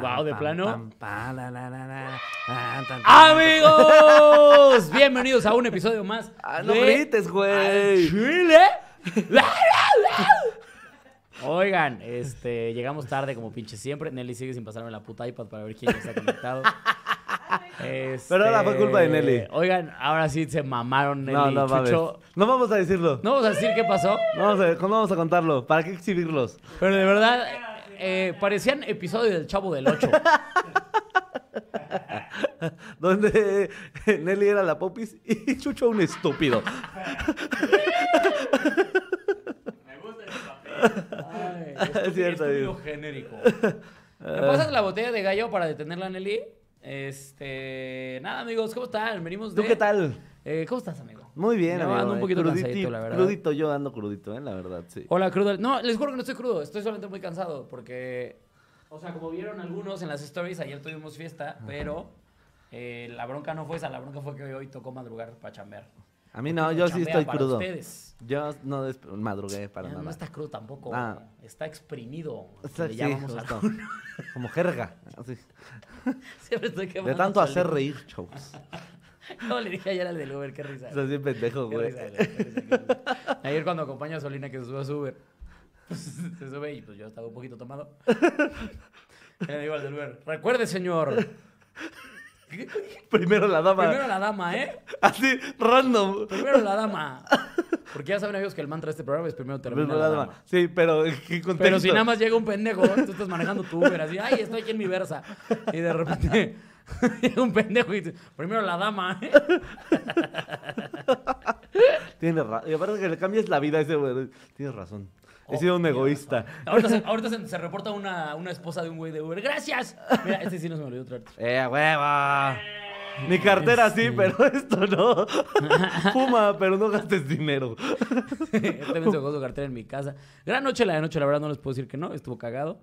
Wow, ¿de plano? ¡Ah, Amigos, bienvenidos a un episodio más. Ah, no de grites, güey. Chile. Oigan, este, llegamos tarde como pinche siempre. Nelly sigue sin pasarme la puta iPad para ver quién está conectado. Este, Pero ahora fue culpa de Nelly. Oigan, ahora sí se mamaron Nelly No, y no mames. Chucho. No vamos a decirlo. No vamos a decir qué pasó, No vamos a, no vamos a contarlo. ¿Para qué exhibirlos? pero de verdad eh, parecían episodios del Chavo del 8. Donde Nelly era la popis y Chucho un estúpido. Ay, Es cierto, estúpido genérico. ¿Me pasas la botella de gallo para detenerla, Nelly? Este, nada, amigos, ¿cómo están? Venimos de... ¿Tú qué tal? Eh, ¿Cómo estás, amigo? Muy bien, Yo amigo. ando un poquito Cruditi- cansadito, la verdad. Crudito, yo ando crudito, eh, la verdad, sí. Hola, crudo. No, les juro que no estoy crudo. Estoy solamente muy cansado porque, o sea, como vieron algunos en las stories, ayer tuvimos fiesta, pero eh, la bronca no fue esa. La bronca fue que hoy tocó madrugar para chambear. A mí no, yo sí estoy para crudo. Ustedes. Yo no madrugué para Ya, nada. no está crudo tampoco. Ah. Está exprimido. Está- le sí, llamamos justo. Como jerga. así. Siempre estoy De quemando tanto a hacer reír, chavos. No, le dije ayer al del Uber, qué risa. Estás bien pendejo, Qué güey. risa, qué risa, qué risa. Ayer cuando acompaño a Solina que se sube a su Uber, pues, se sube y pues yo estaba un poquito tomado. Le digo al del Uber, recuerde señor, Primero la dama. primero la dama, ¿eh? Así, random. Primero la dama. Porque ya saben amigos que el mantra de este programa es primero termina Primero la dama. dama. Sí, pero ¿en qué contexto? Pero si nada más llega un pendejo, tú estás manejando tu Uber así, ay, estoy aquí en mi Versa. Y de repente llega un pendejo y dice, primero la dama, ¿eh? Tienes razón. Y aparte que le cambias la vida a ese güey. Tienes razón. He sido un Oh, egoísta. Ahorita, se, ahorita se, se reporta una, una esposa de un güey de Uber. ¡Gracias! Mira, este sí no se me olvidó traerte. ¡Eh, hueva! Mi cartera sí, pero esto no. Fuma, pero no gastes dinero. También se su cartera en mi casa. Gran noche la de noche, la verdad no les puedo decir que no. Estuvo cagado.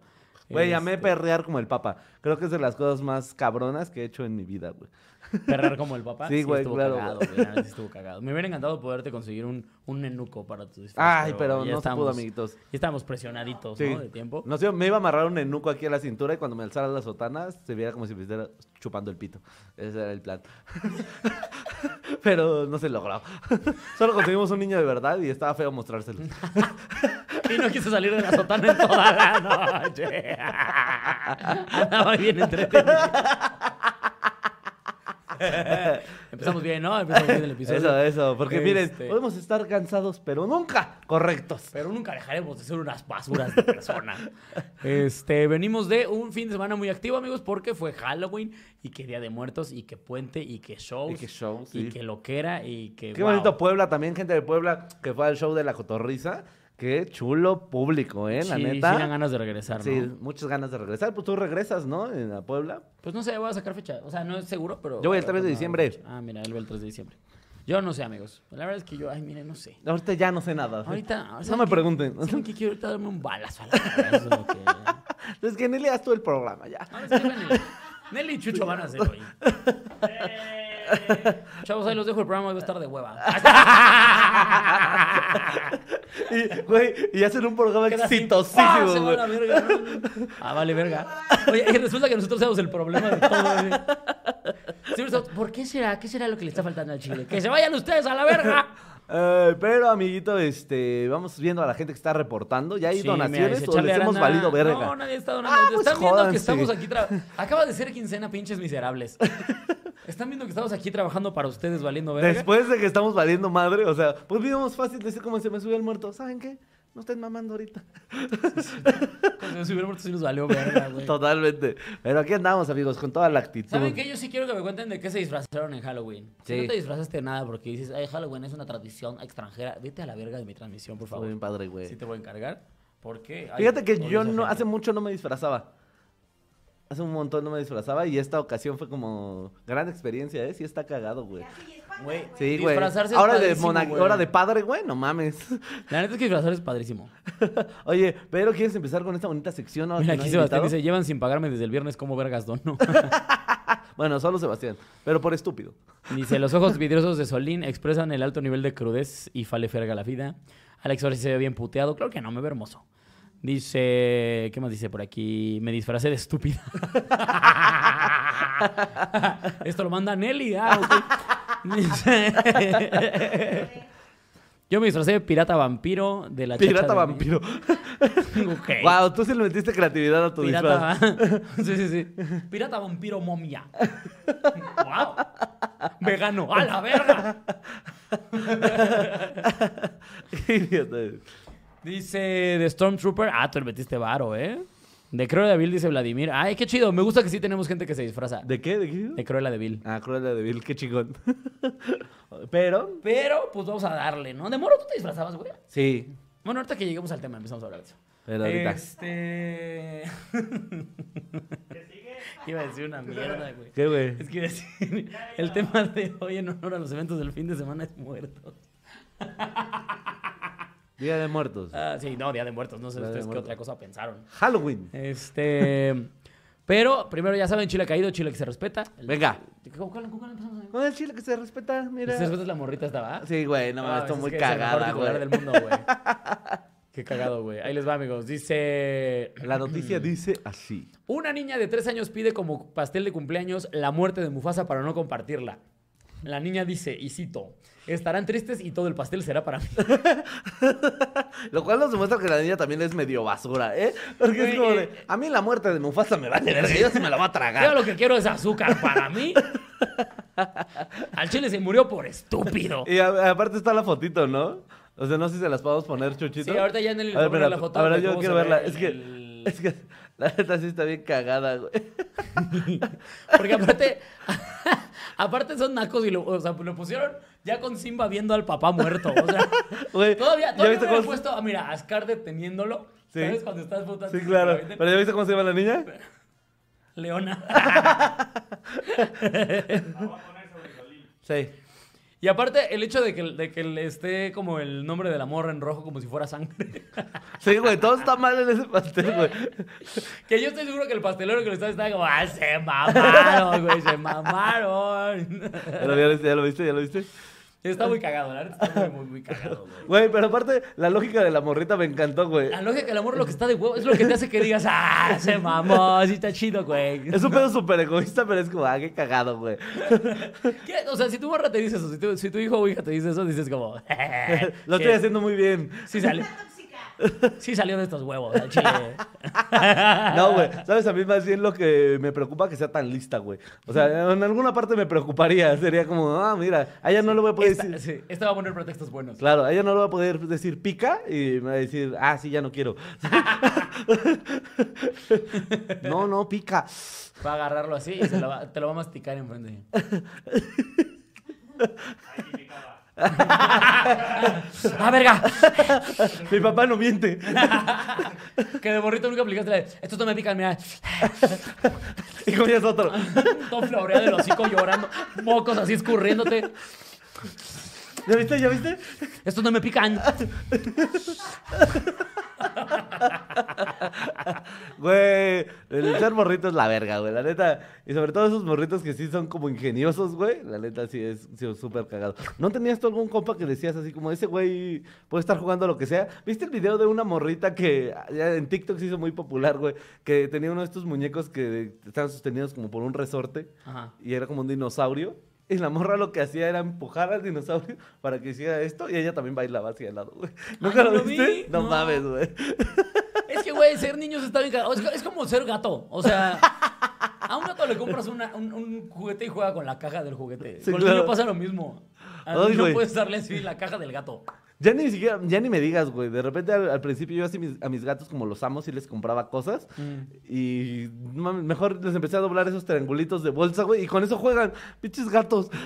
Güey, llamé Este, perrear como el papa. Creo que es de las cosas más cabronas que he hecho en mi vida, güey. Perrar como el papá. Sí, güey, estuvo claro, cagado, güey. sí estuvo cagado. Me hubiera encantado poderte conseguir un, un nenuco para tu disfraz. Ay, pero ya no se pudo, estábamos- amiguitos. Ya estábamos presionaditos, Sí. ¿no? De tiempo. No sé, me iba a amarrar un enuco aquí a la cintura y cuando me alzara las sotanas se viera como si me estuviera chupando el pito. Ese era el plan. Pero no se logró. Solo conseguimos un niño de verdad y estaba feo mostrárselo. Y no quiso salir de la sotana en toda la noche. Andaba bien entretenido. Empezamos bien, ¿no? Empezamos bien el episodio. Eso, eso. Porque miren, Este, podemos estar cansados, pero nunca correctos. Pero nunca dejaremos de ser unas basuras de personas. Este, venimos de un fin de semana muy activo, amigos, porque fue Halloween y que Día de Muertos y que Puente y que shows. Y que shows, y sí. que loquera y que. Qué wow. bonito Puebla también, gente de Puebla que fue al show de la cotorriza. Qué chulo público, ¿eh? La Sí, neta. sí dan ganas de regresar, ¿no? Sí, muchas ganas de regresar. Pues tú regresas, ¿no? En la Puebla. Pues no sé, voy a sacar fecha. O sea, no es seguro, pero. Yo voy el 3 de no, diciembre. Ah, mira, él va el 3 de diciembre. Yo no sé, amigos. La verdad es que yo, ay, mire, no sé. Ahorita ya no sé nada. Ahorita. No ¿saben me pregunten. ¿Saben qué quiero ahorita darme un balazo a la? Eso es lo que- Es que Nelly haz tú el programa ya. Sí, Nelly. Nelly y Chucho van a hacer hoy. Chavos, ahí los dejo el programa, va a estar de hueva. Y, güey, y hacen un programa exitosísimo. Ah, vale, verga. Oye, y resulta que nosotros somos el problema de todo. güey. Siempre estamos, ¿Por qué será? ¿Qué será lo que le está faltando al chile? ¡Que se vayan ustedes a la verga! Eh, pero, amiguito, este, vamos viendo a la gente que está reportando. ¿Ya hay Sí, mira, donaciones dice, o les hemos Arana, valido verga? No, nadie está donando. Ah, pues Están viendo que estamos aquí trabajando. Acaba de ser quincena, pinches miserables. Están viendo que estamos aquí trabajando para ustedes valiendo verga. Después de que estamos valiendo madre, o sea, pues vimos fácil decir como se me subió el muerto. ¿Saben qué? No estén mamando ahorita. Cuando se hubiera muerto sí nos valió verga, güey. Totalmente. Pero aquí andamos, amigos, con toda la actitud. ¿Saben qué? Yo sí quiero que me cuenten de qué se disfrazaron en Halloween. Si Sí. no te disfrazaste de nada porque dices, ay, Halloween es una tradición extranjera, vete a la verga de mi transmisión, por favor. bien padre, güey. Sí te voy a encargar. ¿Por qué? Fíjate que yo no, hace mucho no me disfrazaba. Hace un montón no me disfrazaba y esta ocasión fue como gran experiencia, ¿eh? Sí está cagado, güey. Güey, Sí, güey. disfrazarse es Ahora de, padrísimo, mona- güey. ahora de padre, güey, no mames. La neta es que disfrazar es padrísimo. Oye, pero ¿quieres empezar con esta bonita sección? ahora Mira, que no aquí hay Sebastián invitado? dice, llevan sin pagarme desde el viernes como vergas dono. Bueno, solo Sebastián, pero por estúpido. Dice, los ojos vidriosos de Solín expresan el alto nivel de crudez y fale ferga la vida. Alex ahora sí se ve bien puteado. Claro que no, me ve hermoso. Dice, ¿qué más dice por aquí? Me disfracé de estúpida. Esto lo manda Nelly. Ah. Dice, Yo me disfracé de pirata vampiro de la chacha Pirata de- vampiro. Ok. Wow, tú sí le metiste creatividad a tu disfraz. Sí, sí, sí. Pirata vampiro momia. wow. Vegano. ¡A la verga! Qué idiota. Dice de Stormtrooper. Ah, tú le metiste varo, ¿eh? De Cruella de Vil dice Vladimir. Ay, qué chido. Me gusta que sí tenemos gente que se disfraza. ¿De qué? ¿De qué? De Cruella de Vil. Ah, Cruella de Vil, qué chingón. Pero, Pero, pues vamos a darle, ¿no? De moro tú te disfrazabas, güey. sí. Bueno, ahorita que lleguemos al tema empezamos a hablar de eso. Pero ahorita. Este. Iba a decir una mierda, güey. ¿Qué, güey? Es que iba a decir, el tema de hoy en honor a los eventos del fin de semana es muertos. Día de Muertos. Ah, sí, no, Día de Muertos. No sé Día de ustedes qué otra cosa pensaron. Halloween. Este. Pero, primero ya saben, Chile caído, Chile que se respeta. El- Venga. ¿Con cuál, con cuál empezamos? Con el chile que se respeta, mira. Se respeta es la morrita esta, ¿va? Sí, güey, no mames, Ah, estoy es muy es cagada, titular güey. del mundo, güey. Qué cagado, güey. Ahí les va, amigos. Dice... La noticia dice así. Una niña de tres años pide como pastel de cumpleaños la muerte de Mufasa para no compartirla. La niña dice, y cito, estarán tristes y todo el pastel será para mí. Lo cual nos demuestra que la niña también es medio basura, ¿eh? Porque es como de, a mí la muerte de Mufasa me vale verga, yo se me la voy a Yo tragar. lo que quiero es azúcar para mí. Al chile se murió por estúpido. Y a- aparte está la fotito, ¿no? O sea, no sé si se las podemos poner, Chuchito. Sí, ahorita ya Nelly A le ver, espera, la foto A ver, yo quiero verla. ve Es que, el- es que la neta sí está bien cagada, güey. Porque aparte, aparte son nacos y lo, o sea, lo pusieron ya con Simba viendo al papá muerto. O sea, Güey, todavía, ¿ya todavía me cómo- puesto, ah, mira, a Scar deteniéndolo. Sí. ¿Sabes? Cuando estás votando. Sí, claro. ¿Pero ya viste cómo se llama la niña? Leona. Sí. Y aparte, el hecho de que, de que le esté como el nombre de la morra en rojo como si fuera sangre. Sí, güey, todo está mal en ese pastel, güey. que yo estoy seguro que el pastelero que lo estaba estaba como, ¡ah, se mamaron, güey! ¡Se mamaron! ¿Ya lo, viste? ¿Ya lo viste? ¿Ya lo viste? Está muy cagado, la verdad está muy, muy, muy cagado, güey. Güey, pero aparte, la lógica de la morrita me encantó, güey. La lógica que el amor lo que está de huevo es lo que te hace que digas, ¡ah, se mamó! Sí está chido, güey. Es un pedo súper egoísta, pero es como, ah, qué cagado, güey. ¿Qué? O sea, si tu morra te dice eso, si tu, si tu hijo o hija te dice eso, dices como, Lo estoy haciendo muy bien. Sí salió. Sí salió de estos huevos, al chile. No, güey. ¿Sabes? A mí más bien lo que me preocupa que sea tan lista, güey. O sea, en alguna parte me preocuparía. Sería como, ah, mira, a ella no le voy a poder Esta, decir... sí, esta va a poner pretextos buenos. Claro, a ella no le va a poder decir pica y me va a decir, ah, sí, ya no quiero. no, no, pica. Va a agarrarlo así y se lo va- te lo va a masticar enfrente. ¡Ah, verga! Mi papá no miente. Que de borrito nunca aplicaste la de, estos no me pican, mira. Y comías otro. Todo floreado del hocico llorando, mocos así escurriéndote. ¿Ya viste? ¿Ya viste? Estos no me pican. Güey, el ser morrito es la verga, güey, la neta. Y sobre todo esos morritos que sí son como ingeniosos, güey. La neta sí es sí súper cagado. ¿No tenías tú algún compa que decías así como ese güey puede estar jugando lo que sea? ¿Viste el video de una morrita que ya en TikTok se hizo muy popular, güey? Que tenía uno de estos muñecos que estaban sostenidos como por un resorte Ajá. y era como un dinosaurio. Y la morra lo que hacía era empujar al dinosaurio para que hiciera esto y ella también bailaba hacia el lado, güey. ¿Nunca Ay, lo viste? vi, No, no. mames, güey. Es que, güey, ser niños está bien. Es, es como ser gato. O sea, a un gato le compras una- un, un juguete y juega con la caja del juguete. Sí, con el claro. niño pasa lo mismo. Al Ay, niño güey. puedes darle así la caja del gato. Ya ni siquiera, ya ni me digas, güey. De repente al, al principio yo así mis- a mis gatos como los amo, sí les compraba cosas. Y no mames, mejor les empecé a doblar esos triangulitos de bolsa, güey. Y con eso juegan, pinches gatos.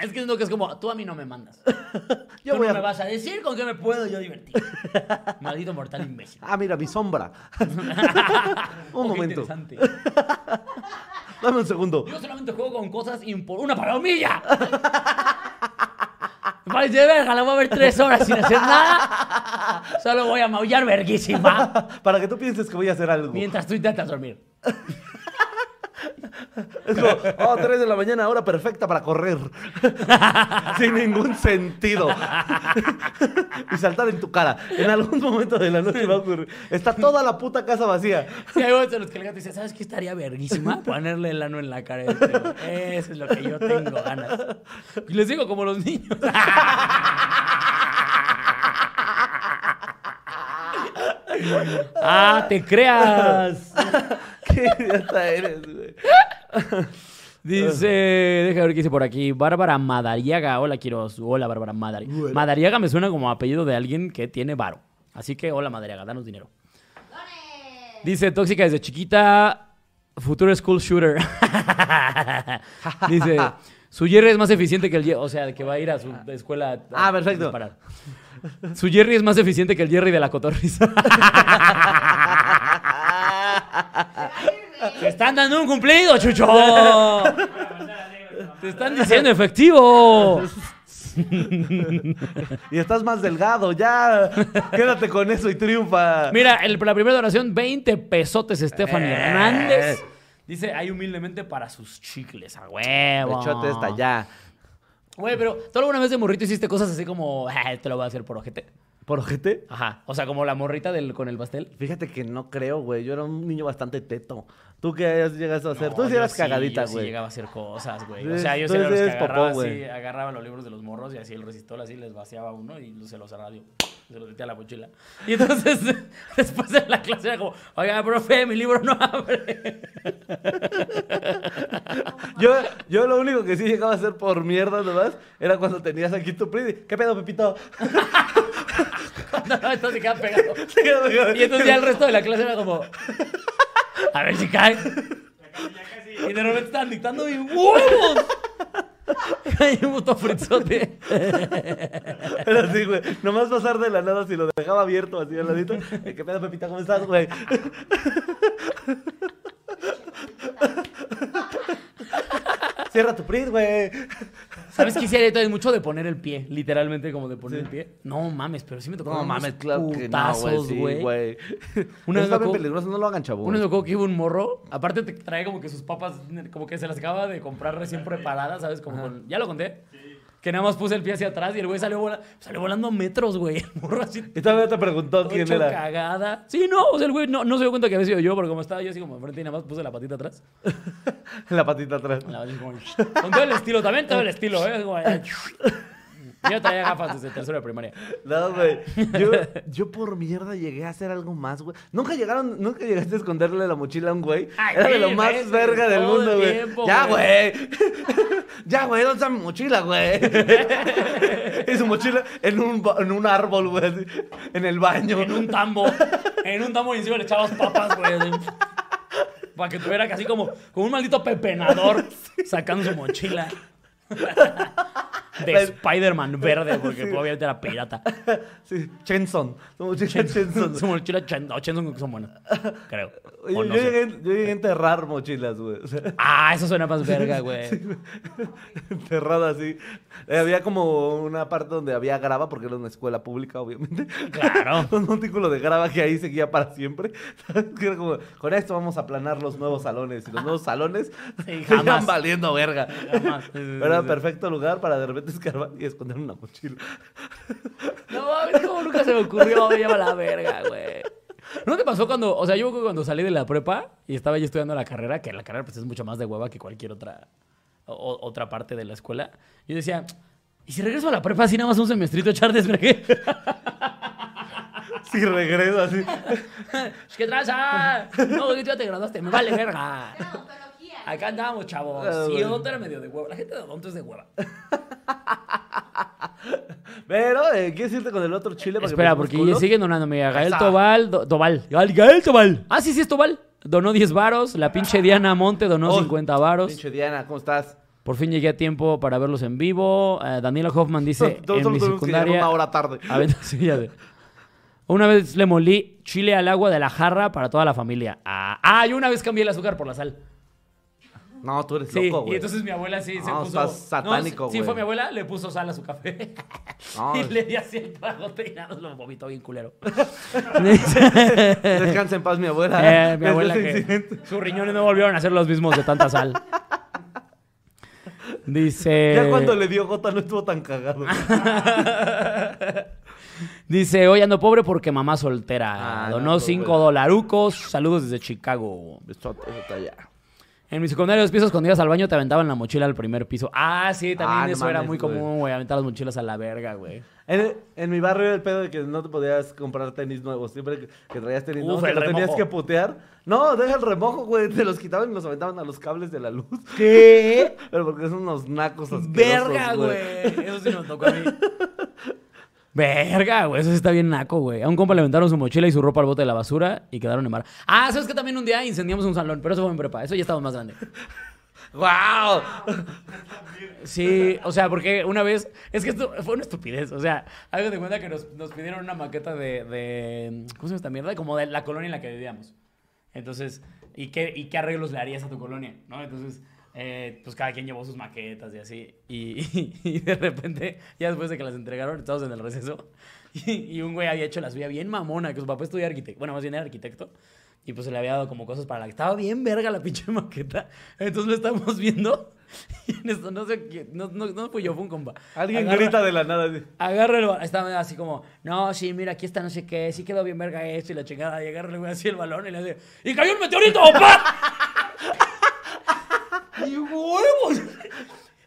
Es que es lo que es como, tú a mí no me mandas. Yo tú voy no a- me vas a decir con qué me puedo yo divertir. Maldito mortal imbécil. Ah, mira, mi sombra. Oh, un qué momento. interesante. Dame un segundo. Yo solamente juego con cosas impor... ¡Una palomilla! Parece de verga, la voy a ver tres horas sin hacer nada. Solo voy a maullar verguísima. Para que tú pienses que voy a hacer algo. Mientras tú intentas dormir. Es como, oh, 3 de la mañana, hora perfecta para correr. Sin ningún sentido. y saltar en tu cara. En algún momento de la noche va a ocurrir. Está toda la puta casa vacía. Sí, hay momentos en los que el gato dice, ¿sabes qué estaría verguísima? Ponerle el ano en la cara. este. Eso es lo que yo tengo ganas. Y les digo como los niños. ah, te creas. Qué idiota eres, güey. Dice, deja ver qué dice por aquí. Bárbara Madariaga. Hola, quiero. Hola, Bárbara Madariaga. Madariaga me suena como apellido de alguien que tiene varo. Así que, hola, Madariaga, danos dinero. Dice, tóxica desde chiquita, futuro school shooter. Dice, su Jerry es más eficiente que el Jerry. O sea, que va a ir a su escuela. a- Ah, perfecto. disparar. Su Jerry es más eficiente que el Jerry de la cotorriza. ¡Te están dando un cumplido, Chucho! ¡Te están diciendo efectivo! Y estás más delgado, ya. Quédate con eso y triunfa. Mira, el- la primera donación, 20 pesotes, Stephanie Eh. Hernández. Dice, ahí humildemente para sus chicles, a huevo. Pechote está allá. Güey, pero ¿tú alguna vez de morrito hiciste cosas así como, ah, te lo voy a hacer por ojete? ¿Por ojete? Ajá. O sea, como la morrita del, con el pastel. Fíjate que no creo, güey. Yo era un niño bastante teto. ¿Tú qué llegado a hacer? Tú sí eras cagadita, güey. Sí llegaba a hacer cosas, güey. O sea, yo sí era los que popó, agarraba, así, agarraba los libros de los morros y así el resistor así les vaciaba uno y se los yo, se los metía a la mochila. Y entonces, después de la clase era como, oiga, profe, mi libro no abre. Yo, yo lo único que sí llegaba a hacer por mierda nomás era cuando tenías aquí tu pridi. ¿Qué pedo, Pepito? No, no, entonces se quedó pegado. Y entonces ya el resto de la clase era como, a ver si cae. Y de repente estaban dictando y ¡huevos! Hay un puto fritzote. Era así, güey. Nomás pasar de la nada si lo dejaba abierto así al ladito. ¿Qué pedo, Pepita? ¿Cómo estás, güey? Cierra tu prid, güey. ¿Sabes qué hiciera entonces mucho de poner el pie? Literalmente como de poner Sí. el pie. No mames, pero sí me tocó No unos mames, claro que no, güey. putazos, güey. güey. Una vez bien peligroso, no lo hagan, chavos. Una vez me que iba un morro. Aparte te trae como que sus papas, como que se las acaba de comprar recién preparadas, ¿sabes? Como con- ¿Ya lo conté? Que nada más puse el pie hacia atrás y el güey salió, vola- salió volando metros, güey. El morro así todavía te preguntó quién era. cagada. Sí, no, o sea, el güey no, no se dio cuenta que había sido yo, porque como estaba yo así como enfrente y nada más puse la patita atrás. La patita atrás. La así como, con todo el estilo, también todo el estilo, ¿eh? Como, yo traía gafas desde tercero de primaria. No, güey. Yo, yo por mierda llegué a hacer algo más, güey. Nunca llegaron, nunca llegaste a esconderle la mochila a un güey. Ay, Era de lo más verga del mundo, güey. Ya, güey. ya, güey, ¿dónde está mi mochila, güey? y su mochila en un, en un árbol, güey. En el baño. En un tambo. En un tambo y encima le echabas papas, güey. Para que tuviera casi como, como un maldito pepenador sacando su mochila. De Spider-Man verde, porque obviamente era pirata. Sí, Chenson. Chenson. Su mochila Chenson son buenas. Creo. Oye, no yo, sé. llegué, yo llegué a enterrar mochilas, güey. O sea, Ah, eso suena más verga, güey. enterrada así. Eh, había como una parte donde había grava, porque era una escuela pública, obviamente. Claro. un montículo de grava que ahí seguía para siempre. Era como, con esto vamos a aplanar los nuevos salones. Y los nuevos salones Sí, jamás. valiendo verga. Jamás. Sí, sí, sí, Pero era sí. perfecto lugar para de repente escarbar y esconder una mochila. No mames, como nunca se me ocurrió, me llama la verga, güey. ¿No te pasó cuando, o sea, yo cuando salí de la prepa y estaba ya estudiando la carrera, que la carrera pues es mucho más de hueva que cualquier otra, o- otra parte de la escuela? Yo decía, ¿y si regreso a la prepa así nada más un semestrito a echar desbregue? Si regreso así. ¿Qué traza? No, ya te graduaste, me vale verga. Odontología. Acá andamos, chavos. Ah, Y. Odonto era medio de hueva. La gente de Odonto es de hueva. Pero, eh, ¿quieres irte con el otro chile? para Espera, porque culo? siguen donando. Mira, Gael. Tobal, Do- Tobal. Gael, Gael Tobal. Ah, sí, sí, es Tobal. Donó 10 varos. La pinche Diana Monte donó Oh, 50 varos. Pinche Diana, ¿cómo estás? Por fin llegué a tiempo para verlos en vivo. Eh, Daniela Hoffman dice en mi que secundaria. una hora tarde. A ver, sí, ya sé. Una vez le molí chile al agua de la jarra para toda la familia. Ah, ah, yo una vez cambié el azúcar por la sal. No, tú eres Sí, loco, güey. y entonces mi abuela sí se puso. estás satánico, no, sí, sí, güey. fue mi abuela, le puso sal a su café. No, y le di así el tragote y nada, lo vomitó bien culero. Descansa en paz mi abuela. Eh, mi abuela que sus riñones no volvieron a ser los mismos de tanta sal. Dice. Ya cuando le dio gota no estuvo tan cagado. Dice, hoy ando pobre porque mamá soltera. Ah, Donó no, 5 güey. dolarucos. Saludos desde Chicago. Besote, besote allá. En mi secundaria, los pisos cuando ibas al baño te aventaban la mochila al primer piso. Ah, sí, también Ah, no eso era mames, muy güey. común, güey. Aventar las mochilas a la verga, güey. En, en mi barrio era el pedo de que no te podías comprar tenis nuevos. Siempre que, que traías tenis Uf, nuevos, te tenías que putear. No, deja el remojo, güey. Te los quitaban y los aventaban a los cables de la luz. ¿Qué? Pero porque son unos nacos asquerosos, Verga, güey. Eso sí nos tocó a mí. Verga, güey. Eso sí está bien naco, güey. A un compa le aventaron su mochila y su ropa al bote de la basura y quedaron en mar. Ah, ¿sabes que también un día incendiamos un salón? Pero eso fue en prepa. Eso ya estaba más grande. ¡Wow! Sí, o sea, porque una vez. Es que esto fue una estupidez. O sea, hagan de cuenta que nos, nos pidieron una maqueta de, de. ¿Cómo se llama esta mierda? Como de la colonia en la que vivíamos. Entonces, ¿y qué, y qué arreglos le harías a tu colonia? ¿No? Entonces, eh, pues cada quien llevó sus maquetas y así. Y, y de repente, ya después de que las entregaron, estábamos en el receso. Y, y un güey había hecho la suya bien mamona, que su papá estudia arquitecto. Bueno, más bien era arquitecto. Y pues se le había dado como cosas para la que estaba bien verga la pinche maqueta. Entonces lo estábamos viendo. Y en esto, no sé quién, no, no, no fui yo, fue un compa. Alguien Agarra- grita de la nada. así. Agarra el balón. Estaba así como, no, sí, mira, aquí está no sé qué, sí quedó bien verga esto y la chingada. Y agarra el güey así el balón y le hace, ¡y cayó un meteorito, papá! Y huevos.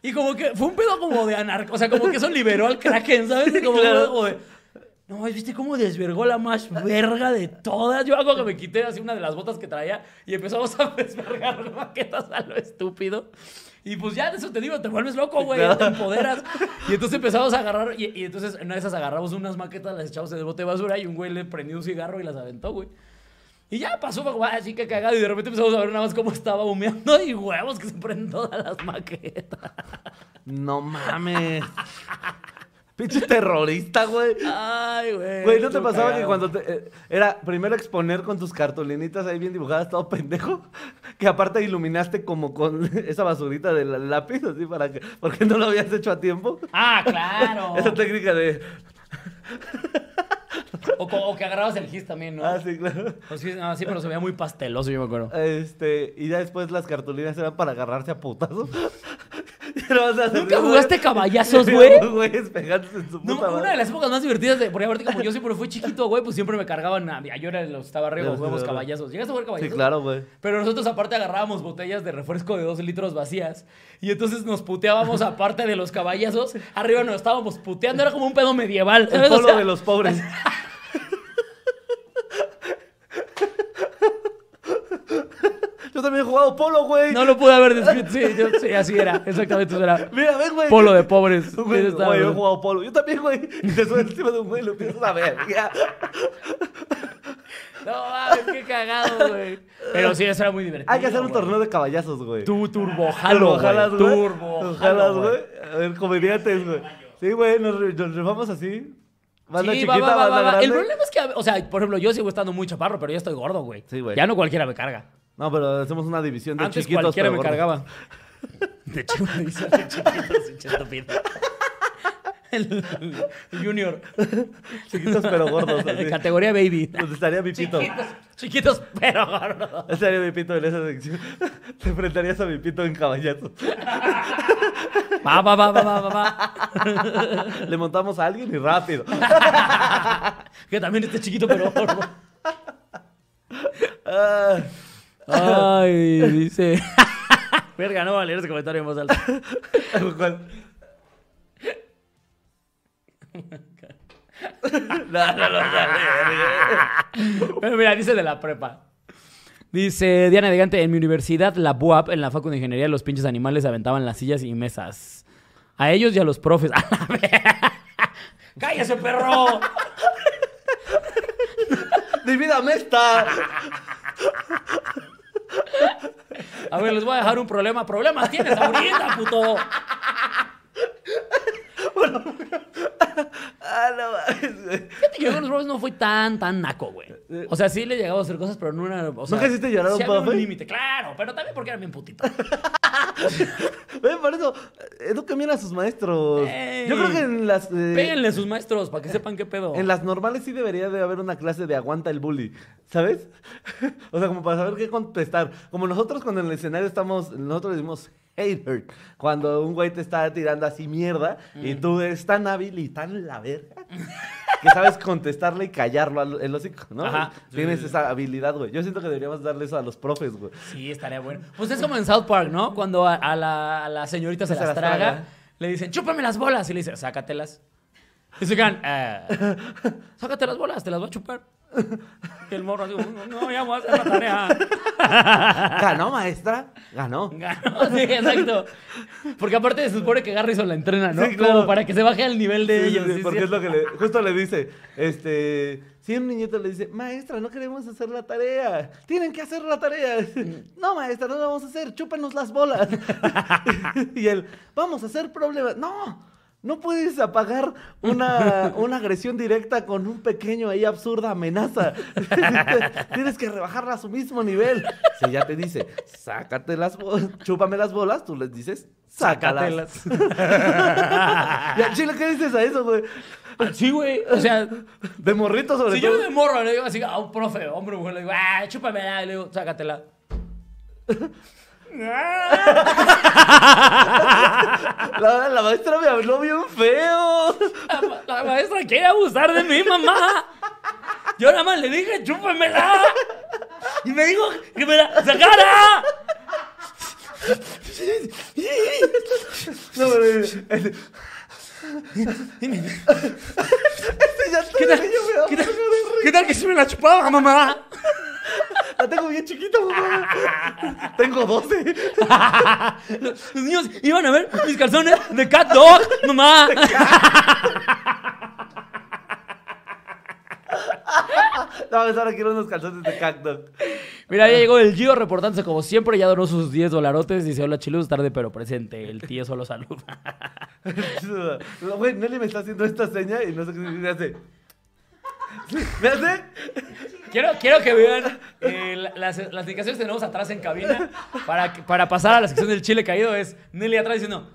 Y como que fue un pedo como de anarco, o sea, como que eso liberó al Kraken, ¿sabes? Y como, Claro. como de, no, ¿viste cómo desvergó la más verga de todas? Yo hago que me quité así una de las botas que traía y empezamos a desvergar maquetas a lo estúpido. Y pues ya de eso te digo, te vuelves loco, güey, te empoderas. Y entonces empezamos a agarrar, y, y entonces en una de esas agarramos unas maquetas, las echamos en el bote de basura y un güey le prendió un cigarro y las aventó, güey. Y ya pasó, fue como, "Ah, así que cagado. Y de repente empezamos a ver nada más cómo estaba humeando y huevos que se prenden todas las maquetas. No mames. Pinche terrorista, güey. Ay, güey. Güey, ¿no te pasaba que cuando te, eh, era primero exponer con tus cartulinitas ahí bien dibujadas, todo pendejo? Que aparte iluminaste como con esa basurita del lápiz, así para que. Porque no lo habías hecho a tiempo. Ah, claro. Esa técnica de. O, que agarrabas el gis también, ¿no? Ah, sí, claro. Sí, no, sí, pero se veía muy pasteloso, yo me acuerdo. Este, y ya después las cartulinas eran para agarrarse a putazos. ¿Nunca jugaste caballazos, güey? Pegándose en su No, puta una de las épocas más divertidas de. Porque aparte, como yo siempre fui chiquito, güey, pues siempre me cargaban. A, yo era los estaba arriba, jugábamos caballazos. ¿Llegaste a jugar Sí, caballazos? claro, güey. Pero nosotros aparte agarrábamos botellas de refresco de dos litros vacías y entonces nos puteábamos aparte de los caballazos. Arriba nos estábamos puteando, era como un pedo medieval. El ¿sabes? O polo sea, de los pobres. Yo también he jugado polo, güey. No lo pude haber descrito. Sí, yo- sí, así era. Exactamente eso era. Mira, ven, güey. Polo de pobres. Güey, yo he jugado polo. Yo también, güey. Y te subes encima de un güey y lo empiezas a ver. Ya. No mames, qué cagado, güey. Pero sí, eso era muy divertido. Hay que hacer un güey. torneo de caballazos, güey. Tu turbo jalo, güey. Turbo jalas, güey. A ver, comediantes, güey. Sí, güey, nos, nos rifamos así. Banda Sí, chiquita, va, va, va, banda. El problema es que, o sea, por ejemplo, yo sigo estando muy chaparro, pero ya estoy gordo, güey. Sí, güey. Ya no cualquiera me carga. No, pero hacemos una división de Antes chiquitos, cualquiera pero me gordos. cargaba. De dice de chiquitos, pinche estúpido. El, el junior. Chiquitos, pero gordos. así. Categoría baby. Donde estaría mi pito. Chiquitos, chiquitos, pero gordos. Estaría mi pito en esa sección. Te enfrentarías a mi pito en caballazo. Va, va, va, va, va, va, va. Le montamos a alguien y rápido. Que también esté chiquito, pero gordo. Ah, Ay, dice. Verga, no va a leer ese comentario en voz alta. ¿cuál? No, no, no, no, Pero mira, dice de la prepa. Dice Diana de Gante, en mi universidad, la BUAP, en la Facu de Ingeniería, los pinches animales aventaban las sillas y mesas. A ellos y a los profes. ¡A la verga! ¡Cállese, perro! Divídame esta. A ver, les voy a dejar un problema. ¿Problemas tienes ahorita, puto? Ah, no mames, güey. Fíjate que yo con los profes no fui tan, tan naco, güey. O sea, sí le llegaba a hacer cosas, pero no era. O sea, ¿Nunca hiciste llorar a un sí había profe? límite, claro, pero también porque era bien putito. Ve, por eso, eduquen bien a sus maestros. Ey. Yo creo que en las... eh, Péguenle a sus maestros para que sepan qué pedo. En las normales sí debería de haber una clase de aguanta el bully, ¿sabes? o sea, como para saber qué contestar. Como nosotros cuando en el escenario estamos, nosotros decimos hater, cuando un güey te está tirando así mierda y Mm. tú eres tan hábil y tan la verga que sabes contestarle y callarlo al el hocico, ¿no? Ajá. Tienes sí, esa habilidad, güey. Yo siento que deberíamos darle eso a los profes, güey. Sí, estaría bueno. Pues es como en South Park, ¿no? Cuando a, a la, a la señorita se, Se las, las traga, traga. le dicen, chúpame las bolas. Y le dice, sácatelas. Y se quedan, "Eh, sácate las bolas, te las voy a chupar. Y el morro, digo, no, ya voy a hacer la tarea. ¿Ganó, maestra? Ganó. Ganó, sí, exacto. Porque aparte se supone que Garrison la entrena, ¿no? Sí, claro. Como para que se baje al nivel de Sí, ellos. porque es lo que le, justo le dice, este, si un niñito le dice, maestra, no queremos hacer la tarea, tienen que hacer la tarea. No, maestra, no la vamos a hacer, chúpenos las bolas. y él, vamos a hacer problemas. No, no puedes apagar una, una agresión directa con un pequeño ahí absurda amenaza. Tienes que rebajarla a su mismo nivel. Si ella te dice, sácate las bolas, chúpame las bolas, tú les dices, sácalas. Y al chile, ¿qué dices a eso, güey? Sí, güey. O sea, De morrito sobre si todo. yo de morro le digo así a un profe, hombre mujer, le digo, ah, chúpamela. Y le digo, sácatela. La, la maestra me habló bien feo. La, ma- la maestra quiere abusar de mi mamá. Yo nada más le dije, chúpamela. Y me dijo que me la sacara. No, pero, eh, Y me- este ya está ¿Qué tal? ¿Qué tal? ¿Qué tal que se me la chupaba, mamá? La tengo bien chiquita, mamá. Tengo 12. Los niños iban a ver mis calzones de cat dog, mamá. No, pues ahora quiero unos calzones de cactus. Mira, ya llegó el Gio reportándose como siempre, ya donó sus 10 dolarotes. Dice, hola chilus, tarde pero presente. El tío solo saluda. Güey, Nelly me está haciendo esta seña y no sé qué me hace. ¿Me hace? Quiero, quiero que vean eh, la- las, las indicaciones que tenemos atrás en cabina para, para pasar a la sección del chile caído. Es Nelly atrás diciendo...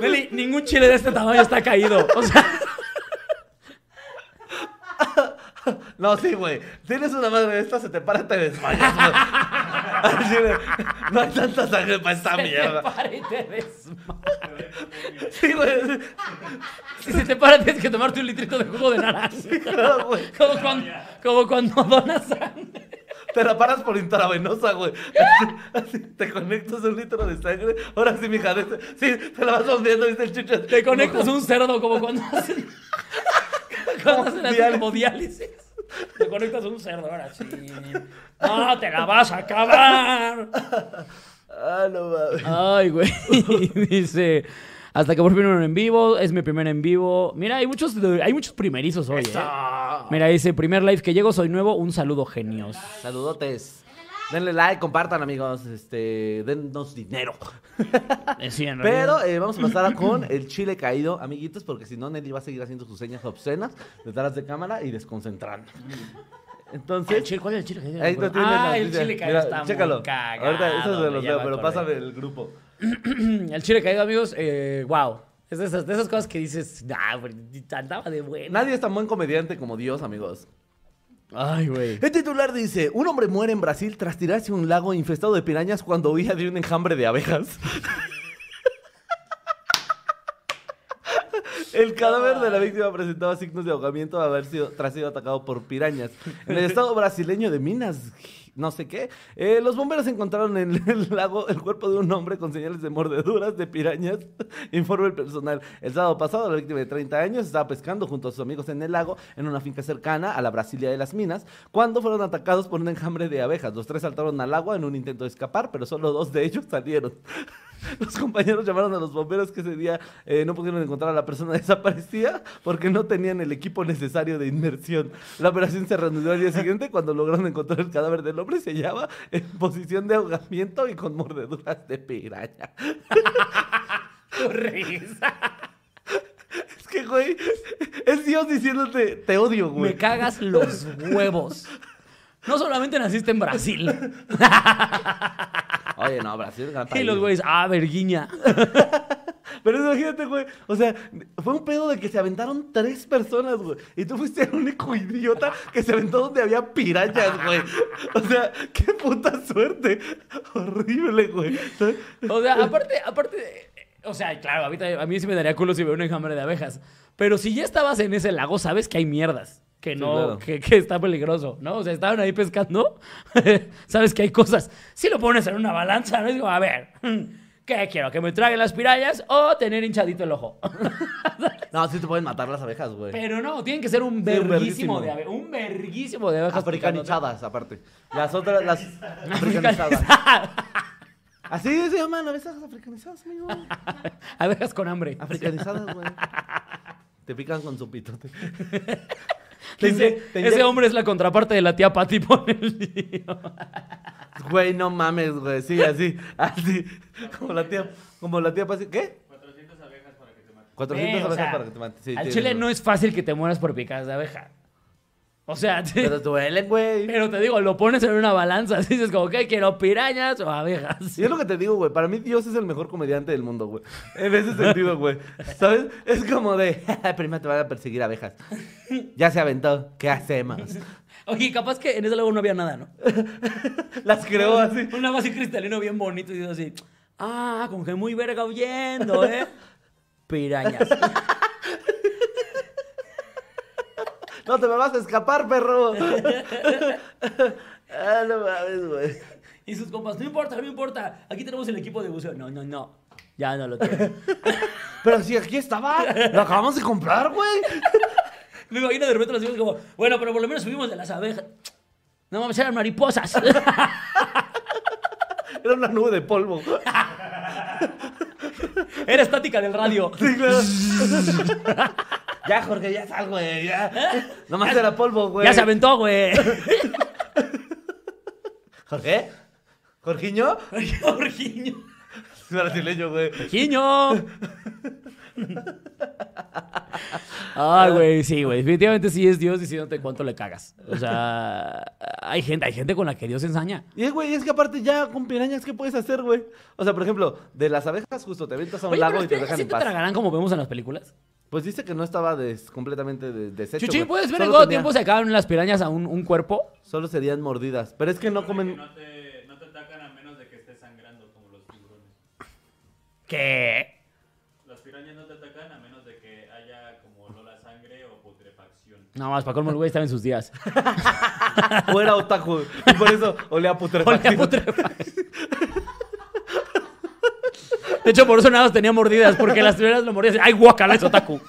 Nelly, ningún chile de este tamaño está caído. O sea, No, sí, güey. Tienes una madre de esta, se te para, te desmayas. güey. Así de, No hay tanta sangre para esta se te mierda. para y te desmayas. Sí, güey. Si se te para, tienes que tomarte un litrito de jugo de naranja. Claro, güey. Como cuando, como cuando donas sangre. Te la paras por intravenosa, güey. Así, te conectas un litro de sangre. Ahora sí, mija. de Sí, te la vas rompiendo, dice el chucho. Te conectas a un cerdo como cuando hacen, cuando hacen así Diálisis. como diálisis. Te conectas a un cerdo, ahora sí. No, te la vas a acabar. Ah, no mames. Ay, güey. Dice, hasta que por fin en vivo, es mi primer en vivo. Mira, hay muchos, hay muchos primerizos hoy, ¿eh? Mira, dice, primer live que llego, soy nuevo, un saludo genios. Saludotes. Denle like, compartan, amigos. Este, dennos dinero. Eh, sí, en Pero eh, vamos a pasar con el chile caído, amiguitos, porque si no, Nelly va a seguir haciendo sus señas obscenas detrás de cámara y desconcentrando. El Entonces, chile, ¿Cuál es el chile caído? ahí tú tienes Ah, el chile caído está chécalo. muy cagado. Ahorita eso se los veo, pero pásame el grupo. El chile caído, amigos, eh, wow. Es de esas, de esas cosas que dices, ah, güey, andaba de bueno. Nadie es tan buen comediante como Dios, amigos. Ay, güey. El titular dice, un hombre muere en Brasil tras tirarse a un lago infestado de pirañas cuando huía de un enjambre de abejas. El cadáver de la víctima presentaba signos de ahogamiento de haber sido, tras sido atacado por pirañas. En el estado brasileño de Minas, no sé qué, eh, los bomberos encontraron en el lago el cuerpo de un hombre con señales de mordeduras de pirañas, informa el personal. El sábado pasado, la víctima de 30 años estaba pescando junto a sus amigos en el lago, en una finca cercana a la Brasilia de las Minas, cuando fueron atacados por un enjambre de abejas. Los tres saltaron al agua en un intento de escapar, pero solo dos de ellos salieron. Los compañeros llamaron a los bomberos que ese día eh, no pudieron encontrar a la persona desaparecida porque no tenían el equipo necesario de inmersión. La operación se reanudó al día siguiente cuando lograron encontrar el cadáver del hombre. Se hallaba en posición de ahogamiento y con mordeduras de piraña. Tu risa. Es que, güey, es Dios diciéndote, te odio, güey. Me cagas los huevos. No solamente naciste en Brasil. Oye, no, Brasil es gran Y los güeyes, ah, verguiña. Pero imagínate, güey. O sea, fue un pedo de que se aventaron tres personas, güey. Y tú fuiste el único idiota que se aventó donde había pirañas, güey. O sea, qué puta suerte. Horrible, güey. O sea, aparte, aparte, o sea, claro, a mí, a mí sí me daría culo si veo un enjambre de abejas. Pero si ya estabas en ese lago, sabes que hay mierdas. Que Sí, no, claro. que, que está peligroso, ¿no? O sea, estaban ahí pescando. sabes que hay cosas. Si lo pones en una balanza, ¿no? Como, a ver, ¿qué quiero? ¿Que me traguen las pirañas o tener hinchadito el ojo? No, sí te pueden matar las abejas, güey. Pero no, tienen que ser un verguísimo de abejas. Un verguísimo de abejas. Africanizadas, aparte. Las otras, las africanizadas. Así se llaman abejas africanizadas, amigo. abejas con hambre. Africanizadas, güey. Te pican con su pitote. Ese, te ese hombre es la contraparte de la tía Patty por el lío. Güey, no mames, güey. Sí, así, así. Como la tía, como la tía Pasi- ¿Qué? 400 abejas para que te maten. 400 Ve, o abejas sea, para que te maten. Sí, Al tienes chile no es fácil que te mueras por picadas de abeja. O sea, te- Pero duelen, güey. pero te digo, lo pones en una balanza. Dices como, ¿qué quiero? ¿Pirañas o abejas? Y es lo que te digo, güey. Para mí Dios es el mejor comediante del mundo, güey. En ese sentido, güey. ¿Sabes? Es como de, primero te van a perseguir abejas. Ya se aventó. ¿Qué hacemos? Oye, capaz que en ese lago no había nada, ¿no? Las creó así. Un lago así cristalino bien bonito y así, ah, como que muy verga huyendo, ¿eh? Pirañas. No te me vas a escapar, perro. ah, no mames, güey. Y sus compas, no importa, no importa. Aquí tenemos el equipo de buceo. No, no, no. Ya no lo tengo. Pero si aquí estaba, lo acabamos de comprar, güey. Me imagino de repente los hijos como, bueno, pero por lo menos subimos de las abejas. No vamos a eran mariposas. Era una nube de polvo. Era estática del radio. Sí, claro. Ya, Jorge, ya sal, güey. Ya. Nomás era polvo, güey. Ya se aventó, güey. ¿Jorge? ¿Jorgiño? Jorginho. Es brasileño, güey. Jorginho. Ay, güey, sí, güey. Definitivamente sí es Dios diciéndote cuánto le cagas. O sea, hay gente, hay gente con la que Dios ensaña. Y es, güey, es que aparte ya con pirañas, ¿qué puedes hacer, güey? O sea, por ejemplo, de las abejas justo te aventas a un Oye, lago pero y te dejan ¿sí en te paz. tragarán como vemos en las películas? Pues dice que no estaba des- completamente de- deshecho, Chuchín, güey. ¿puedes ver Solo en cuánto tenía- tiempo se acaban las pirañas a un, un cuerpo? Solo serían mordidas. Pero es que no Que comen... no te, no te atacan a menos de que estés sangrando como los tiburones. ¿Qué? Las pirañas no te atacan a menos de que haya como olor a sangre o putrefacción. No más, para colmo el güey estaba en sus días. O era otaku. Y por eso olía a Olía putrefacción. putrefacción. De hecho, por eso nada más tenía mordidas, porque las primeras lo mordías. ¡Ay, guacala, es otaku!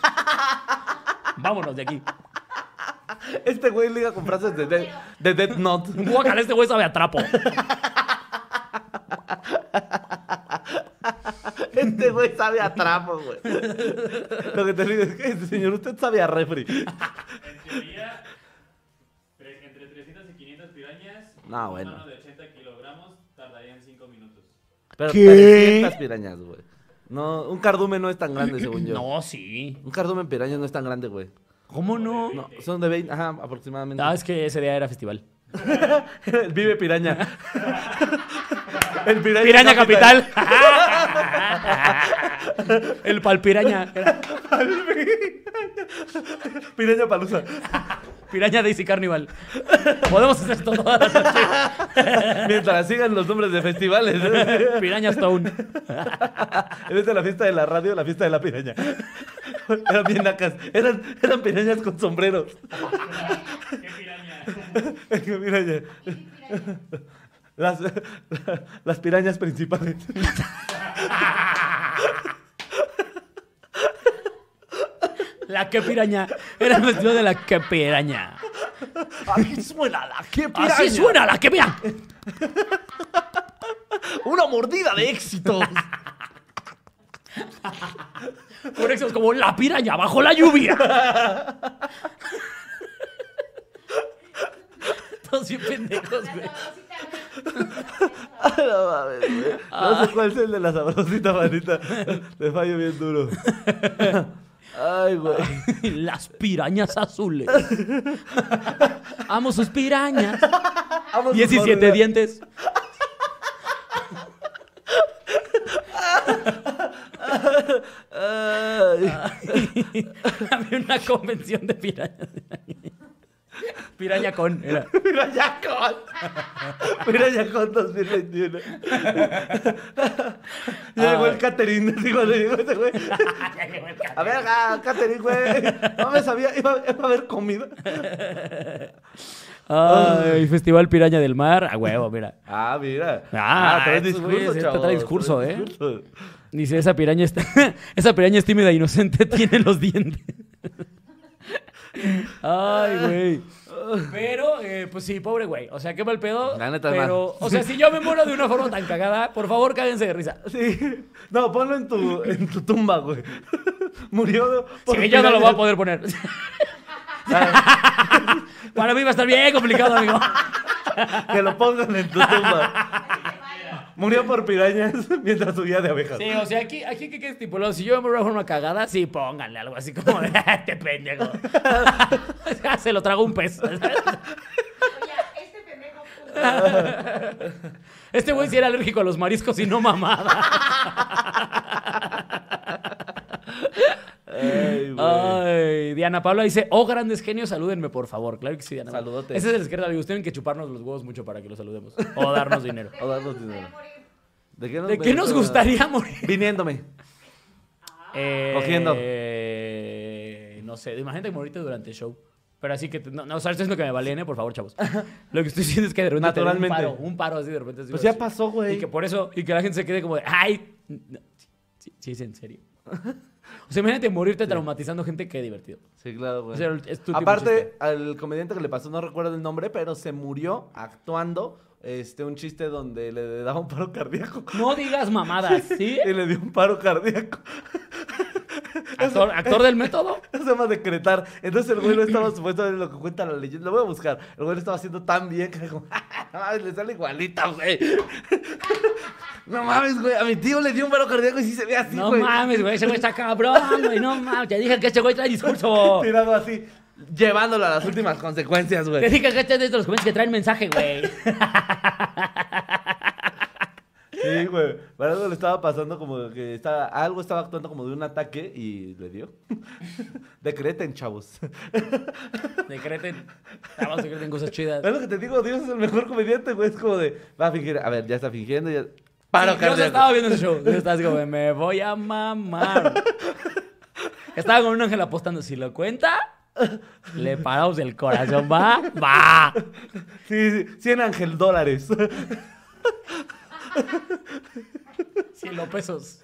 Vámonos de aquí. Este güey liga con frases de, de, de Death Note. Guacala, este güey sabe a trapo. Este güey sabe a trapo, güey. Lo que te digo es que, señor, usted sabe a refri. En teoría, tre- entre 300 y 500 pirañas, No, un bueno. humano de 80 kilogramos tardarían 5 minutos. Pero ¿Qué? 300 pirañas, güey. No, un cardumen no es tan grande, según yo. No, sí. Un cardumen piraña no es tan grande, güey. ¿Cómo no? No, son de 20, ajá, aproximadamente. Ah, es que ese día era festival. El vive piraña. El piraña, Piraña Capital. El palpiraña. Piraña palusa. Piraña Daisy Carnival. Podemos hacer esto. Mientras sigan los nombres de festivales. Piraña Stone. Vez de la fiesta de la radio, la fiesta de la piraña. Eran bien nacas. Eran, eran pirañas con sombreros. ¿Qué piraña? Que piraña. Las, las pirañas principales. La que piraña. Era el vestido de la que piraña. Así suena la que piraña. Así suena la que piraña. Una mordida de éxito. Por eso es como la piraña bajo la lluvia. Todos bien pendejos, güey. No mames, güey. No sé cuál es el de la sabrosita manita. Te fallo bien duro. Ay, güey. Las pirañas azules. Amo sus pirañas. Vamos, 17 por favor. dientes. Ay. Había una convención de pirañas. Piraña con. Era. Ya con. Mira ya con 2021. Ya llegó el catering. Así cuando llegó ese güey. A ver, ah, catering, güey. No me sabía. Iba, iba a haber comida. Ay, Festival Piraña del Mar. A huevo, mira. Ah, mira. Ah, trae estos güeyes, este chavos, trae discurso, trae ¿eh? discurso. Dice, esa piraña está. esa piraña es tímida e inocente, tiene los dientes. Ay, güey. Pero, eh, pues sí, pobre güey. O sea, qué mal pedo. La neta, pero, o sea, si yo me muero de una forma tan cagada, por favor, cáguense de risa. Sí. No, ponlo en tu, en tu tumba, güey. Murió. por Sí, yo no lo voy a poder poner. Para mí va a estar bien complicado, amigo. Que lo pongan en tu tumba. Murió por pirañas mientras subía de abejas. Sí, o sea, aquí, aquí que quede estipulado. Si yo me muero de forma cagada, sí, pónganle algo así como de, este pendejo. Se lo trago un pez. Este. Este güey sí era alérgico a los mariscos y no mamada. Ay, Diana Paula dice, oh, grandes genios, salúdenme, por favor. Claro que sí, Diana. Saludotes. Ese es el izquierda, amigos. Tienen que chuparnos los huevos mucho para que los saludemos. O darnos dinero. O darnos dinero. ¿De qué nos, ¿De qué nos gustaría morir? Viniéndome. Eh, Cogiendo. No sé, imagínate morirte durante el show. Pero así que, te- no, no, o sea, estoy diciendo que me valene, por favor, chavos. Lo que estoy diciendo es que de repente te dé un Naturalmente. paro, un paro así de repente. así, Pues así. ya pasó, güey. Y que por eso, y que la gente se quede como de, ay, no, sí, sí, sí, es en serio. O sea, imagínate morirte traumatizando gente, qué divertido. Sí, claro, güey. O sea, es tu tipo Aparte, al comediante que le pasó, no recuerdo el nombre, pero se murió actuando este, un chiste donde le daba un paro cardíaco. No digas mamadas, ¿sí? Y le dio un paro cardíaco. Actor, actor del método. Se llama decretar. Entonces el güey lo estaba supuestamente lo que cuenta la leyenda. Lo voy a buscar. El güey lo estaba haciendo tan bien que dijo, no le sale igualita, güey. No mames, güey. A mi tío le dio un paro cardíaco y sí se ve así, No güey. mames, güey, ese güey está cabrón, güey, no mames. Te dije que este güey trae discurso. Tirado así, llevándolo a las últimas consecuencias, Te güey. dije que este es de los comentarios que traen mensaje, güey. Sí, güey. Para algo le estaba pasando como que estaba, algo estaba actuando como de un ataque y le dio. Decreten, chavos. Decreten. Vamos, decreten cosas chidas. Es lo que te digo, Dios es el mejor comediante, güey. Es como de, va a fingir, a ver, ya está fingiendo, ya. Paro Sí, yo estaba viendo ese show. Yo estaba así como de, me voy a mamar. Estaba con un ángel apostando. Si lo cuenta, le paramos el corazón. ¿Va? ¡Va! Sí, sí, 100 ángel dólares. Cielo pesos.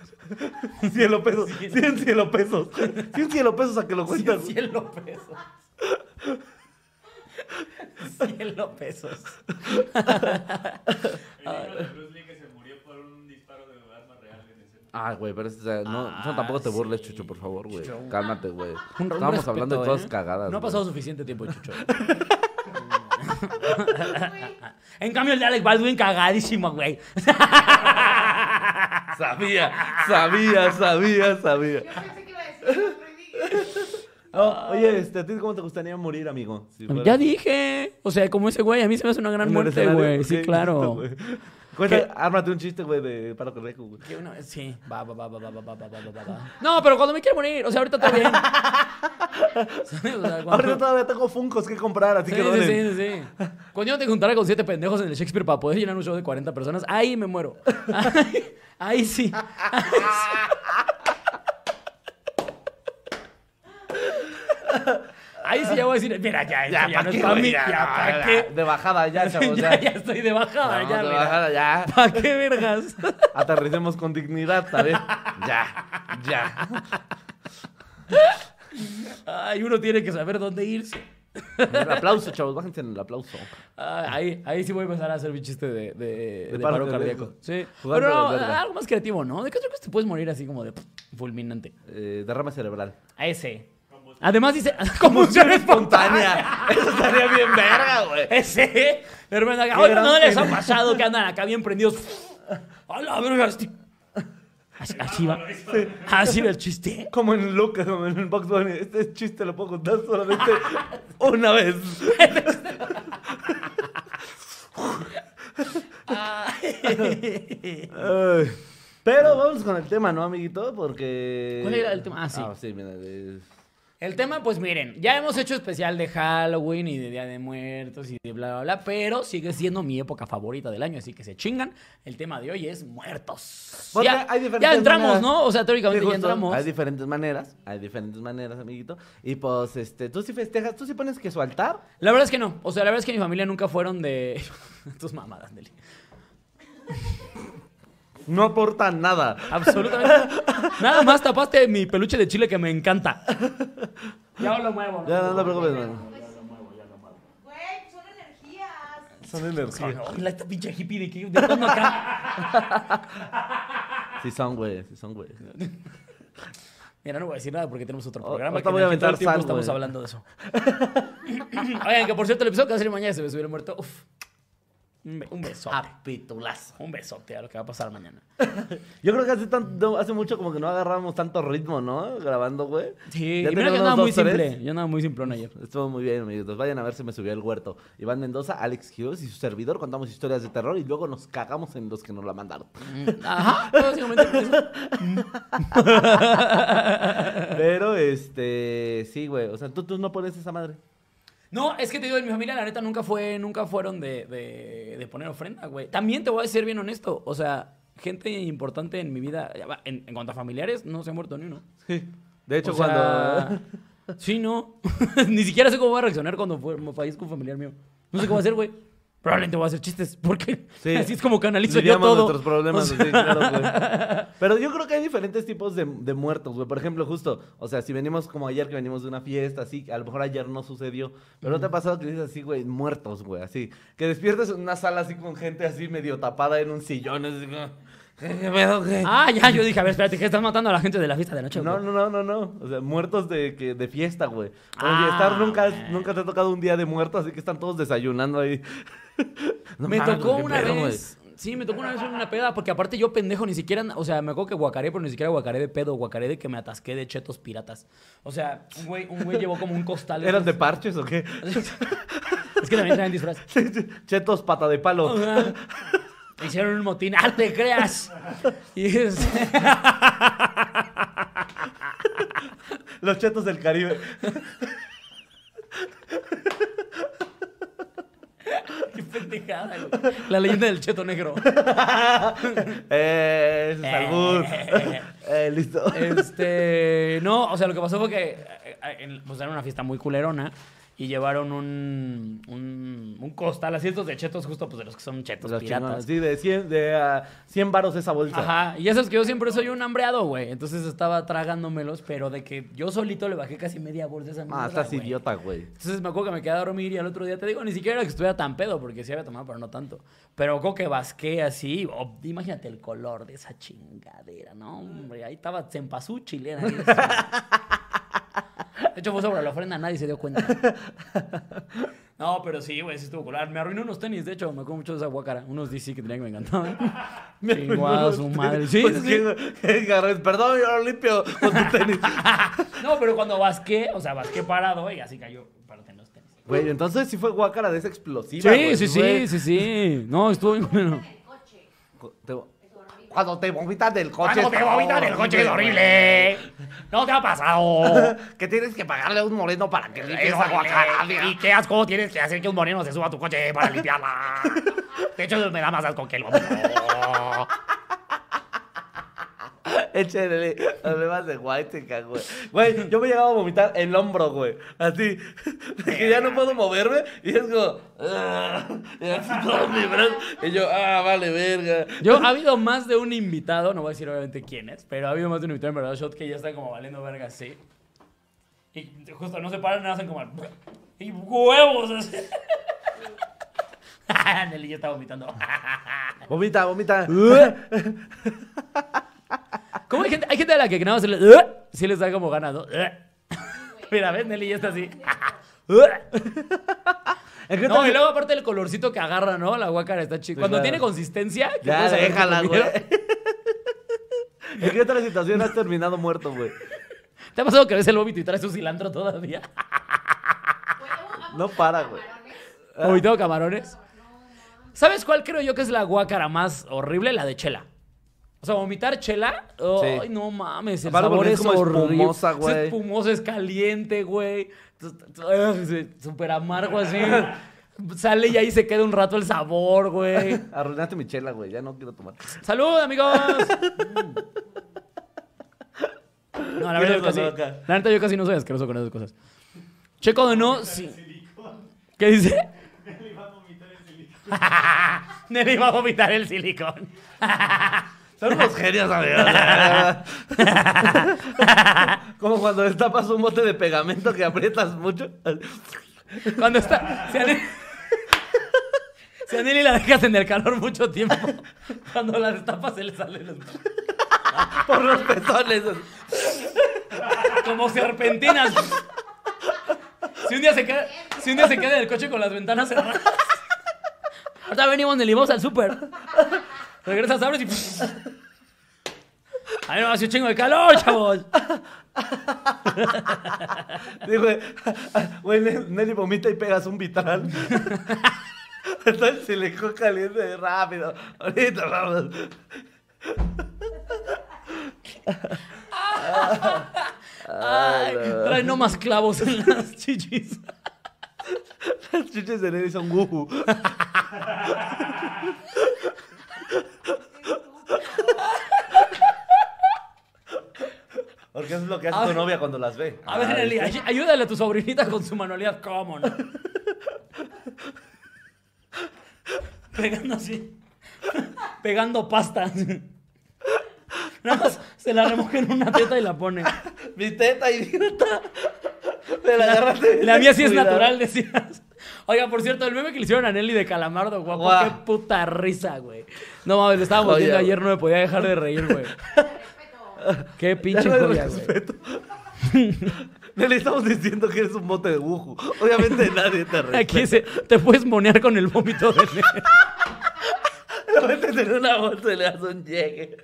cien Cielo pesos. Cien cielo pesos. Cien cielo pesos a que lo cuentas. Cien cielo pesos. cien Cielo pesos. Ah, güey, pero o sea, no, ah, no, tampoco te burles. Chucho, por favor, güey. Cálmate, güey. Estamos hablando de cosas ¿eh? cagadas. No ha pasado suficiente tiempo, Chucho. en cambio, el de Alec Baldwin cagadísimo, güey. Sabía, sabía, sabía, sabía. Yo pensé que iba a decir otro y dije, No, oye, este, ¿a ti cómo te gustaría morir, amigo? Si Ya dije. O sea, como ese güey, a mí se me hace una gran muerte, güey. Sí, claro. Cuenta, ármate un chiste, güey, de paro cardíaco, güey. Que uno- sí, va, va, va, va, va, va, va, va, va, va, va. No, pero cuando me quiero morir, o sea, ahorita todo bien. ¿Sabes? O sea, cuando- Ahorita todavía tengo funcos que comprar, así Sí, que sí, donen. sí, sí, sí. Cuando yo te juntara con siete pendejos en el Shakespeare para poder llenar un show de 40 personas, ahí me muero. Ahí, ahí sí. Ahí sí ya voy a decir, mira, ya, Ya, ya, ya ¿pa' no es para mí, Ya, ya, no, ¿para qué? De bajada, ya, chavos, ya, ya. estoy de bajada, Vamos ya, de mira. bajada, ya. ¿Para qué vergas? Aterricemos con dignidad, ¿sabes? Ya, ya. Ay, uno tiene que saber dónde irse. El aplauso, chavos, bájense en el aplauso. Ay, ahí, ahí sí voy a empezar a hacer mi chiste de, de, de paro paro cardíaco. Sí. Pero no, de algo más creativo, ¿no? ¿De qué otra cosa te puedes morir así como de pff, fulminante? Eh, derrame cerebral. A ese. Además dice, conmoción espontánea. Eso estaría bien verga, güey. Ese. "Oigan, gran ¿no les ha pena". pasado que andan acá bien prendidos? A la verga, este- Así, así va. Así va el chiste. Como en Lucas, como en Box Bunny. Este chiste lo puedo contar solamente una vez. Ay. Pero vamos con el tema, ¿no, amiguito? Porque... ¿Cuál era el tema? Ah, sí. Ah, sí, mira. es- El tema, pues miren, ya hemos hecho especial de Halloween y de Día de Muertos y de bla, bla, bla, pero sigue siendo mi época favorita del año, así que se chingan. El tema de hoy es muertos. Porque Ya, hay diferentes ya entramos, maneras. ¿no? O sea, Sí, teóricamente ya entramos. Hay diferentes maneras, hay diferentes maneras, amiguito. Y pues, este, tú sí festejas, tú sí pones que su altar. La verdad es que no. O sea, la verdad es que mi familia nunca fueron de... Tus mamadas, Nelly. No aporta nada. Absolutamente. Nada más tapaste mi peluche de chile que me encanta. Ya lo muevo. Ya, no te preocupes, mano. Güey, son energías. Son energía. Hola, esta pinche hippie de que de cuándo acá. Sí son, güey, sí son, güey. Mira, no voy a decir nada porque tenemos otro programa ahorita voy a aventar sal, estamos hablando de eso. Oigan, que por cierto, el episodio que va a salir mañana se me el muerto. Uf. Un, be- un besote. Capitulazo. Un besote a lo que va a pasar mañana. Yo creo que hace, tanto, hace mucho como que no agarramos tanto ritmo, ¿no? Grabando, güey. Sí, Ya y mira que andaba muy tres. simple. Yo andaba muy simplón ayer. Estuvo muy bien, amiguitos. Vayan a ver si me subió el huerto. Iván Mendoza, Alex Hughes y su servidor contamos historias de terror y luego nos cagamos en los que nos la mandaron. Ajá, básicamente. Pero, este, sí, güey. O sea, tú, tú no pones esa madre. No, es que te digo, en mi familia la neta nunca fue, nunca fueron de, de, de poner ofrenda, güey. También te voy a ser bien honesto. O sea, gente importante en mi vida, en, en cuanto a familiares, no se ha muerto ni uno. Sí. De hecho, O cuando. sea, Sí, no. Ni siquiera sé cómo voy a reaccionar cuando fue, me fallezca un familiar mío. No sé a hacer, güey. Probablemente voy a hacer chistes, porque Sí. así es como canalizo yo todo. nuestros problemas, O sea, sí, claro. Pero yo creo que hay diferentes tipos de, de muertos, güey. Por ejemplo, justo, o sea, si venimos como ayer que venimos de una fiesta, así, a lo mejor ayer no sucedió. Pero ¿no te ha pasado que dices así, güey, muertos, güey, así? Que despiertas en una sala así con gente así medio tapada en un sillón, así. ¿Qué qué pedo, qué? Ah, ya, yo dije, a ver, espérate, que estás matando a la gente de la fiesta de noche. No, güey? no, no, no, no. O sea, muertos de, que, de fiesta, güey. Como Ah, estar nunca, nunca te ha tocado un día de muerto, así que están todos desayunando ahí. No me mames, tocó una pedo, vez. Sí, me tocó una vez en una peda, porque aparte yo pendejo ni siquiera, o sea, me acuerdo que guacaré, pero ni siquiera guacaré de pedo, guacaré de que me atasqué de chetos piratas. O sea, un güey, un güey llevó como un costal. ¿Eran de parches o qué? Es que también traen disfraz. Chetos pata de palo. Ajá. Hicieron un motín, ¡ah, te creas! Y es- Los chetos del Caribe. Qué pendejada, güey. La leyenda del cheto negro. Eh, ese es albur. Eh, listo. Este. No, o sea, lo que pasó fue que. eh, eh, en- Pues era una fiesta muy culerona. Y llevaron un. Un, un costal, así estos de chetos, justo pues de los que son chetos Los piratas. chingones. Sí, de 100, de, ah, 100 varos esa bolsa. Ajá, y ya sabes que yo siempre soy un hambreado, güey. Entonces estaba tragándomelos, pero de que yo solito le bajé casi media bolsa esa Ah, mierda, estás güey. idiota, güey. Entonces me acuerdo que me quedé a dormir y al otro día te digo, ni siquiera era que estuviera tan pedo, porque sí había tomado, pero no tanto. Pero como que basqué así, oh, imagínate el color de esa chingadera, ¿no? Hombre, ahí estaba cempasúchil, era eso. De hecho, fue sobre la ofrenda, nadie se dio cuenta. No, pero sí, güey, sí estuvo colar. Me arruinó unos tenis, de hecho, me acuerdo mucho de esa guacara. Unos DC que tenía que me encantaban. Chingó a su madre. Sí, Pues sí, que- sí. que agarres, Perdón, yo lo limpio con tu tenis. No, pero cuando basqué, o sea, basqué parado y así cayó para tener los tenis. Güey, entonces sí fue guácara de esa explosiva. Sí, güey, sí, sí, güey. sí, sí. No, estuvo bien bueno. En Cuando te vomitas del coche. Cuando te está vomitan el coche es horrible. No te ha pasado. Que tienes que pagarle a un moreno para que limpie Es esa. ¿Y qué asco tienes que hacer que un moreno se suba a tu coche para limpiarla? De hecho, me da más asco que el vómito. Échale problemas de white, güey. Güey, yo me llegaba a vomitar el hombro, güey. Así. De que ya no puedo moverme. Y es como. "Ah", y así todo mi brazo. Y yo, ah, vale, verga. Yo, ha habido más de un invitado, no voy a decir obviamente quién es, pero ha habido más de un invitado en verdad shot que ya está como valiendo verga así. Y justo no se paran, hacen como. Y huevos así. Nelly ya está vomitando. Vomita, vomita. ¿Cómo hay gente, hay gente a la que nada más se le, sí les da como ganas, ¿no? Mira, ves, Nelly ya está así. ¿En qué No, y luego aparte el colorcito que agarra, ¿no? La guácara está chido. Cuando claro. tiene consistencia, Ya, déjala, güey. ¿En qué otra situación has terminado muerto, güey? ¿Te ha pasado que ves el vómito y traes tu cilantro todavía? No para, güey. ¿Vomitado camarones? ¿Sabes cuál creo yo que es la guácara más horrible? La de chela. O sea, vomitar chela. Ay, Sí. no mames. El Aparte sabor es, es como horrible. espumosa, Es güey. espumoso, es caliente, güey. Súper amargo así. Sale y ahí se queda un rato el sabor, güey. Arruinaste mi chela, güey. Ya no quiero tomar. ¡Salud, amigos! No, la verdad, yo casi, acá. la neta, yo casi no soy asqueroso con esas cosas. Checo de no, sí. ¿Qué dice? Nelly va a vomitar el silicón. Nelly va a vomitar el silicón. Son unos genios, amigos. Como cuando destapas un bote de pegamento que aprietas mucho. Cuando está. Si a, Nelly, si a Nelly la dejas en el calor mucho tiempo, cuando la destapas se le salen los. Por los pezones. Como serpentinas. Si un día se queda, si un día se queda en el coche con las ventanas cerradas. Ahorita venimos Nelly, vamos al súper. Regresas, abres y. A mí me hace un chingo de calor, chavos. Sí, güey. Güey, Ne- Nelly vomita y pegas un vitral. Está el silicón caliente rápido. Ahorita vamos. Ay, trae no más clavos en las chichis. Las chiches de Nelly son guju. Porque eso es lo que hace A tu ver. novia cuando las ve. A ver, Ah, Nelly, ¿viste? ay- ayúdale a tu sobrinita con su manualidad. ¿Cómo no? Pegando así. Pegando pasta. Nada más se la remoja en una teta y la pone. Mi teta, idiota. Me la agarraste. La mía sí es Cuidado. natural, decías. Oiga, por cierto, el meme que le hicieron a Nelly de Calamardo, guapo, Guau. qué puta risa, güey. No mames, le estábamos viendo ayer, no me podía dejar de reír, güey. Qué pinche joya, güey. respeto. Nelly, estamos diciendo que eres un bote de guju. Obviamente nadie te respeta. Aquí se, te puedes monear con el vómito de Nelly. Lo metes en una bolsa y le das un llegue.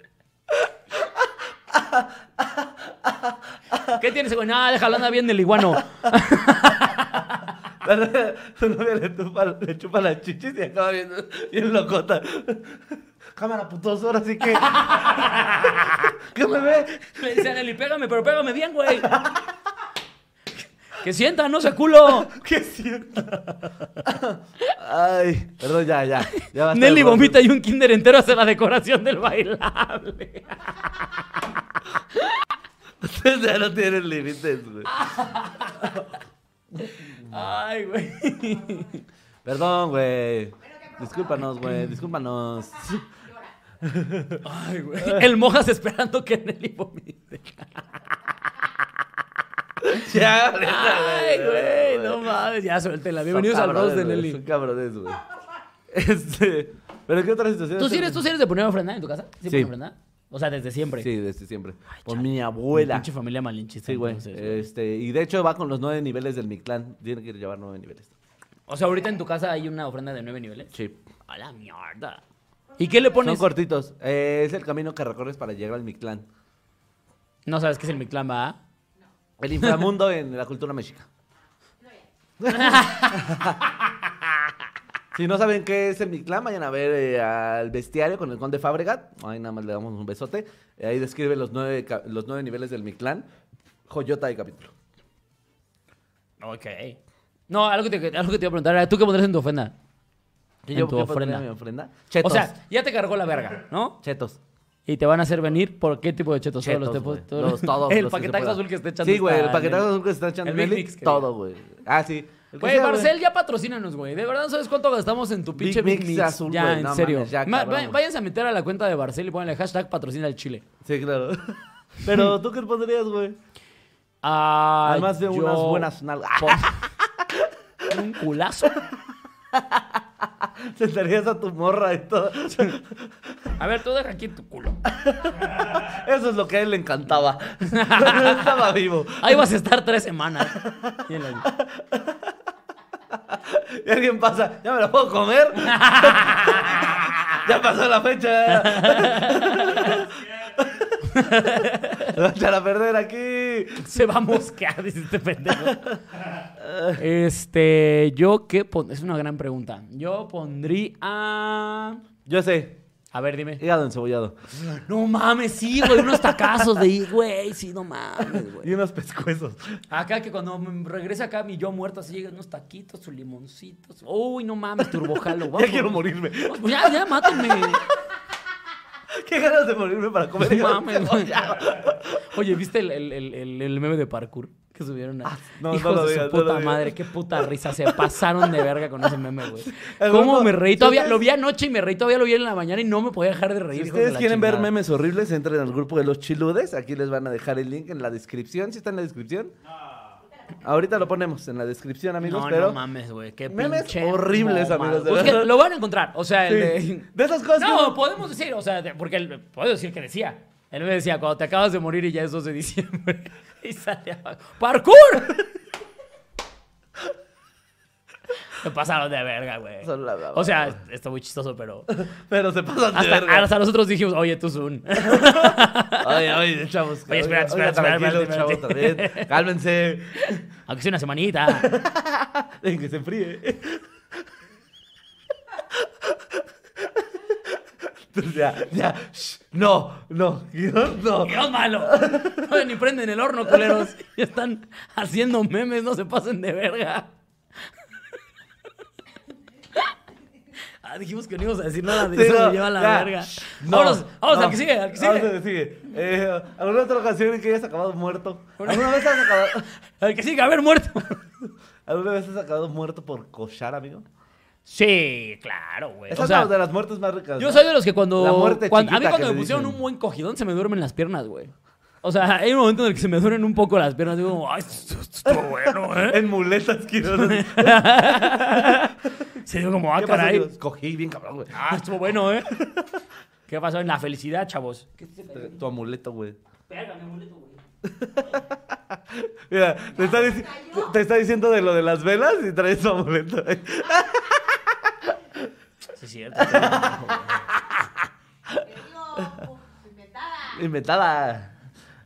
¿Qué tienes, güey? Nada, déjalo, anda bien el iguano. Su novia le chupa, le chupa las chichis y acaba viendo bien locota. Cámara, putos, ahora sí que. ¿Qué me ve? Le dice Nelly, pégame, pero pégame bien, güey. Que sienta, no se culo. ¿Qué siento? Ay, perdón, ya, ya. ya Nelly vomita y un kinder entero hace la decoración del bailable. Ustedes ya no tienen límites, güey. Ay, güey. Perdón, güey. Discúlpanos, güey, discúlpanos. Ay, güey. El mojas esperando que Nelly vomite. Ya, Ay, güey, no mames. Ya suéltela. Bienvenidos al roast de Nelly. Son cabrones, güey. Este. ¿Pero qué otra situación? ¿Tú sí, eres, ¿Tú sí eres de poner ofrenda en tu casa? ¿Sí, Sí. pones ofrenda? O sea, desde siempre. Sí, desde siempre. Por chale. mi abuela. Pinche familia malinchista. Sí, güey. entonces, güey. Este, y de hecho va con los nueve niveles del Mictlán. Tiene que llevar nueve niveles. O sea, ahorita en tu casa hay una ofrenda de nueve niveles. Sí. A la mierda. ¿Y qué le Son pones? cortitos. Eh, es el camino que recorres para llegar al Mictlán. No sabes qué es el Mictlán, ¿va? El inframundo en la cultura mexica. si no saben qué es el Mictlán, vayan a ver eh, al bestiario con el conde Fabregat. Ahí nada más le damos un besote. Eh, ahí describe los nueve, los nueve niveles del Mictlán. Joyota de capítulo. Ok. No, algo que te, algo que te iba a preguntar era, ¿tú qué pondrías en tu ofrenda? ¿Y En yo tu qué pondría ofrenda. en mi ofrenda? O Chetos. sea, ya te cargó la verga, ¿no? chetos. Y te van a hacer venir por qué tipo de chetos. Todos los Chetos, tipos- güey. todos- Los- todos El los paquetazo azul que está echando. Sí, güey, el paquetazo azul que se está echando El Mix, todo, güey. Ah, sí. Güey, sea, Barcel, ya patrocínanos, güey. De verdad, sabes cuánto gastamos en tu pinche Big Big Mix azul, ya, güey, en no serio. mames, ya, Ma- cabrón, va- güey. váyanse a meter a la cuenta de Barcel y ponle hashtag patrocina el chile. Sí, claro. Pero, ¿tú qué pondrías, güey? Ah, Además de yo unas buenas nalgas. un culazo. Sentarías a tu morra y todo. A ver, tú deja aquí tu culo. Eso es lo que a él le encantaba. Estaba vivo. Ahí vas a estar tres semanas. Y alguien pasa, ¿ya me la puedo comer? ya pasó la fecha. Se va a perder aquí. Se va a mosquear, dice este pendejo. Este, yo qué pon- es una gran pregunta. Yo pondría Yo sé, A ver, dime. hígado encebollado. No mames, sí, güey, unos tacazos de güey, sí, no mames, Y güey. unos pescuezos. Acá que cuando regrese acá mi yo muerto así llegan unos taquitos, sus limoncitos. Uy, no mames, turbojalo. Ya quiero morirme. Ya, ya, mátenme. Qué ganas de morirme para comer No mames, güey. Oye, ¿viste el, el- el meme de parkour que subieron? A... Ah, no, no Hijos lo de digas, su no lo puta digas. madre, qué puta risa. Se pasaron de verga con ese meme, güey. El ¿Cómo me reí? ¿tú Todavía lo vi anoche y me reí. Todavía lo vi en la mañana y no me podía dejar de reír. Si ustedes quieren ver memes horribles, entren al grupo de los chiludes. Aquí les van a dejar el link en la descripción. ¿Sí está en la descripción? Ahorita lo ponemos en la descripción, amigos. No, pero no mames, güey. Qué Memes pinche horribles, amigos, de Pues que lo van a encontrar. O sea, el de- de esas cosas. No, podemos decir, o sea, de- porque él, puedo decir que decía. Él me decía, cuando te acabas de morir y ya es 2 de diciembre. Y sale abajo. ¡Parkour! Me pasaron de verga, güey. Son la- la- O sea, está muy chistoso, pero. Pero se pasan de Hasta, verga. hasta nosotros dijimos, oye, tú Zoom. Oye, oye, chavos. Oye, espera, espera, espera. Cálmense. Aunque sea una semanita. Dejen que se enfríe. ya, ya. shh, No, no, no. ¡Dios malo! No, ni prenden el horno, culeros. Y están haciendo memes, no se pasen de verga. Ah, dijimos que no íbamos a decir nada de Sí, eso, no, me lleva a la ya. verga. No, vámonos, vámonos no. al que sigue, al que Vamos sigue. al que sigue. Eh, ¿Alguna otra ocasión en que hayas acabado muerto? ¿Alguna vez has acabado, Al que sigue, haber muerto. ¿Alguna vez has acabado muerto por cochar, amigo? Sí, claro, güey. Esa O sea, es una de las muertes más ricas. yo ¿no? soy de los que cuando. La muerte cuando- a mí cuando me pusieron dicen. un buen cogidón se me duermen las piernas, güey. O sea, hay un momento en el que se me duermen un poco las piernas. Digo, como, ay, esto, esto estuvo bueno, ¿eh? En muletas, quiero decir. Se digo como, ah, ¿Qué pasó, caray. amigos? Cogí bien cabrón, güey. Ah, estuvo bueno, ¿eh? ¿Qué pasó en la felicidad, chavos? Tu amuleto, güey. Pega, mi amuleto, güey. Mira, te está, te está diciendo de lo de las velas y traes tu amuleto. Sí, es cierto. güey. Inventada. Inventada.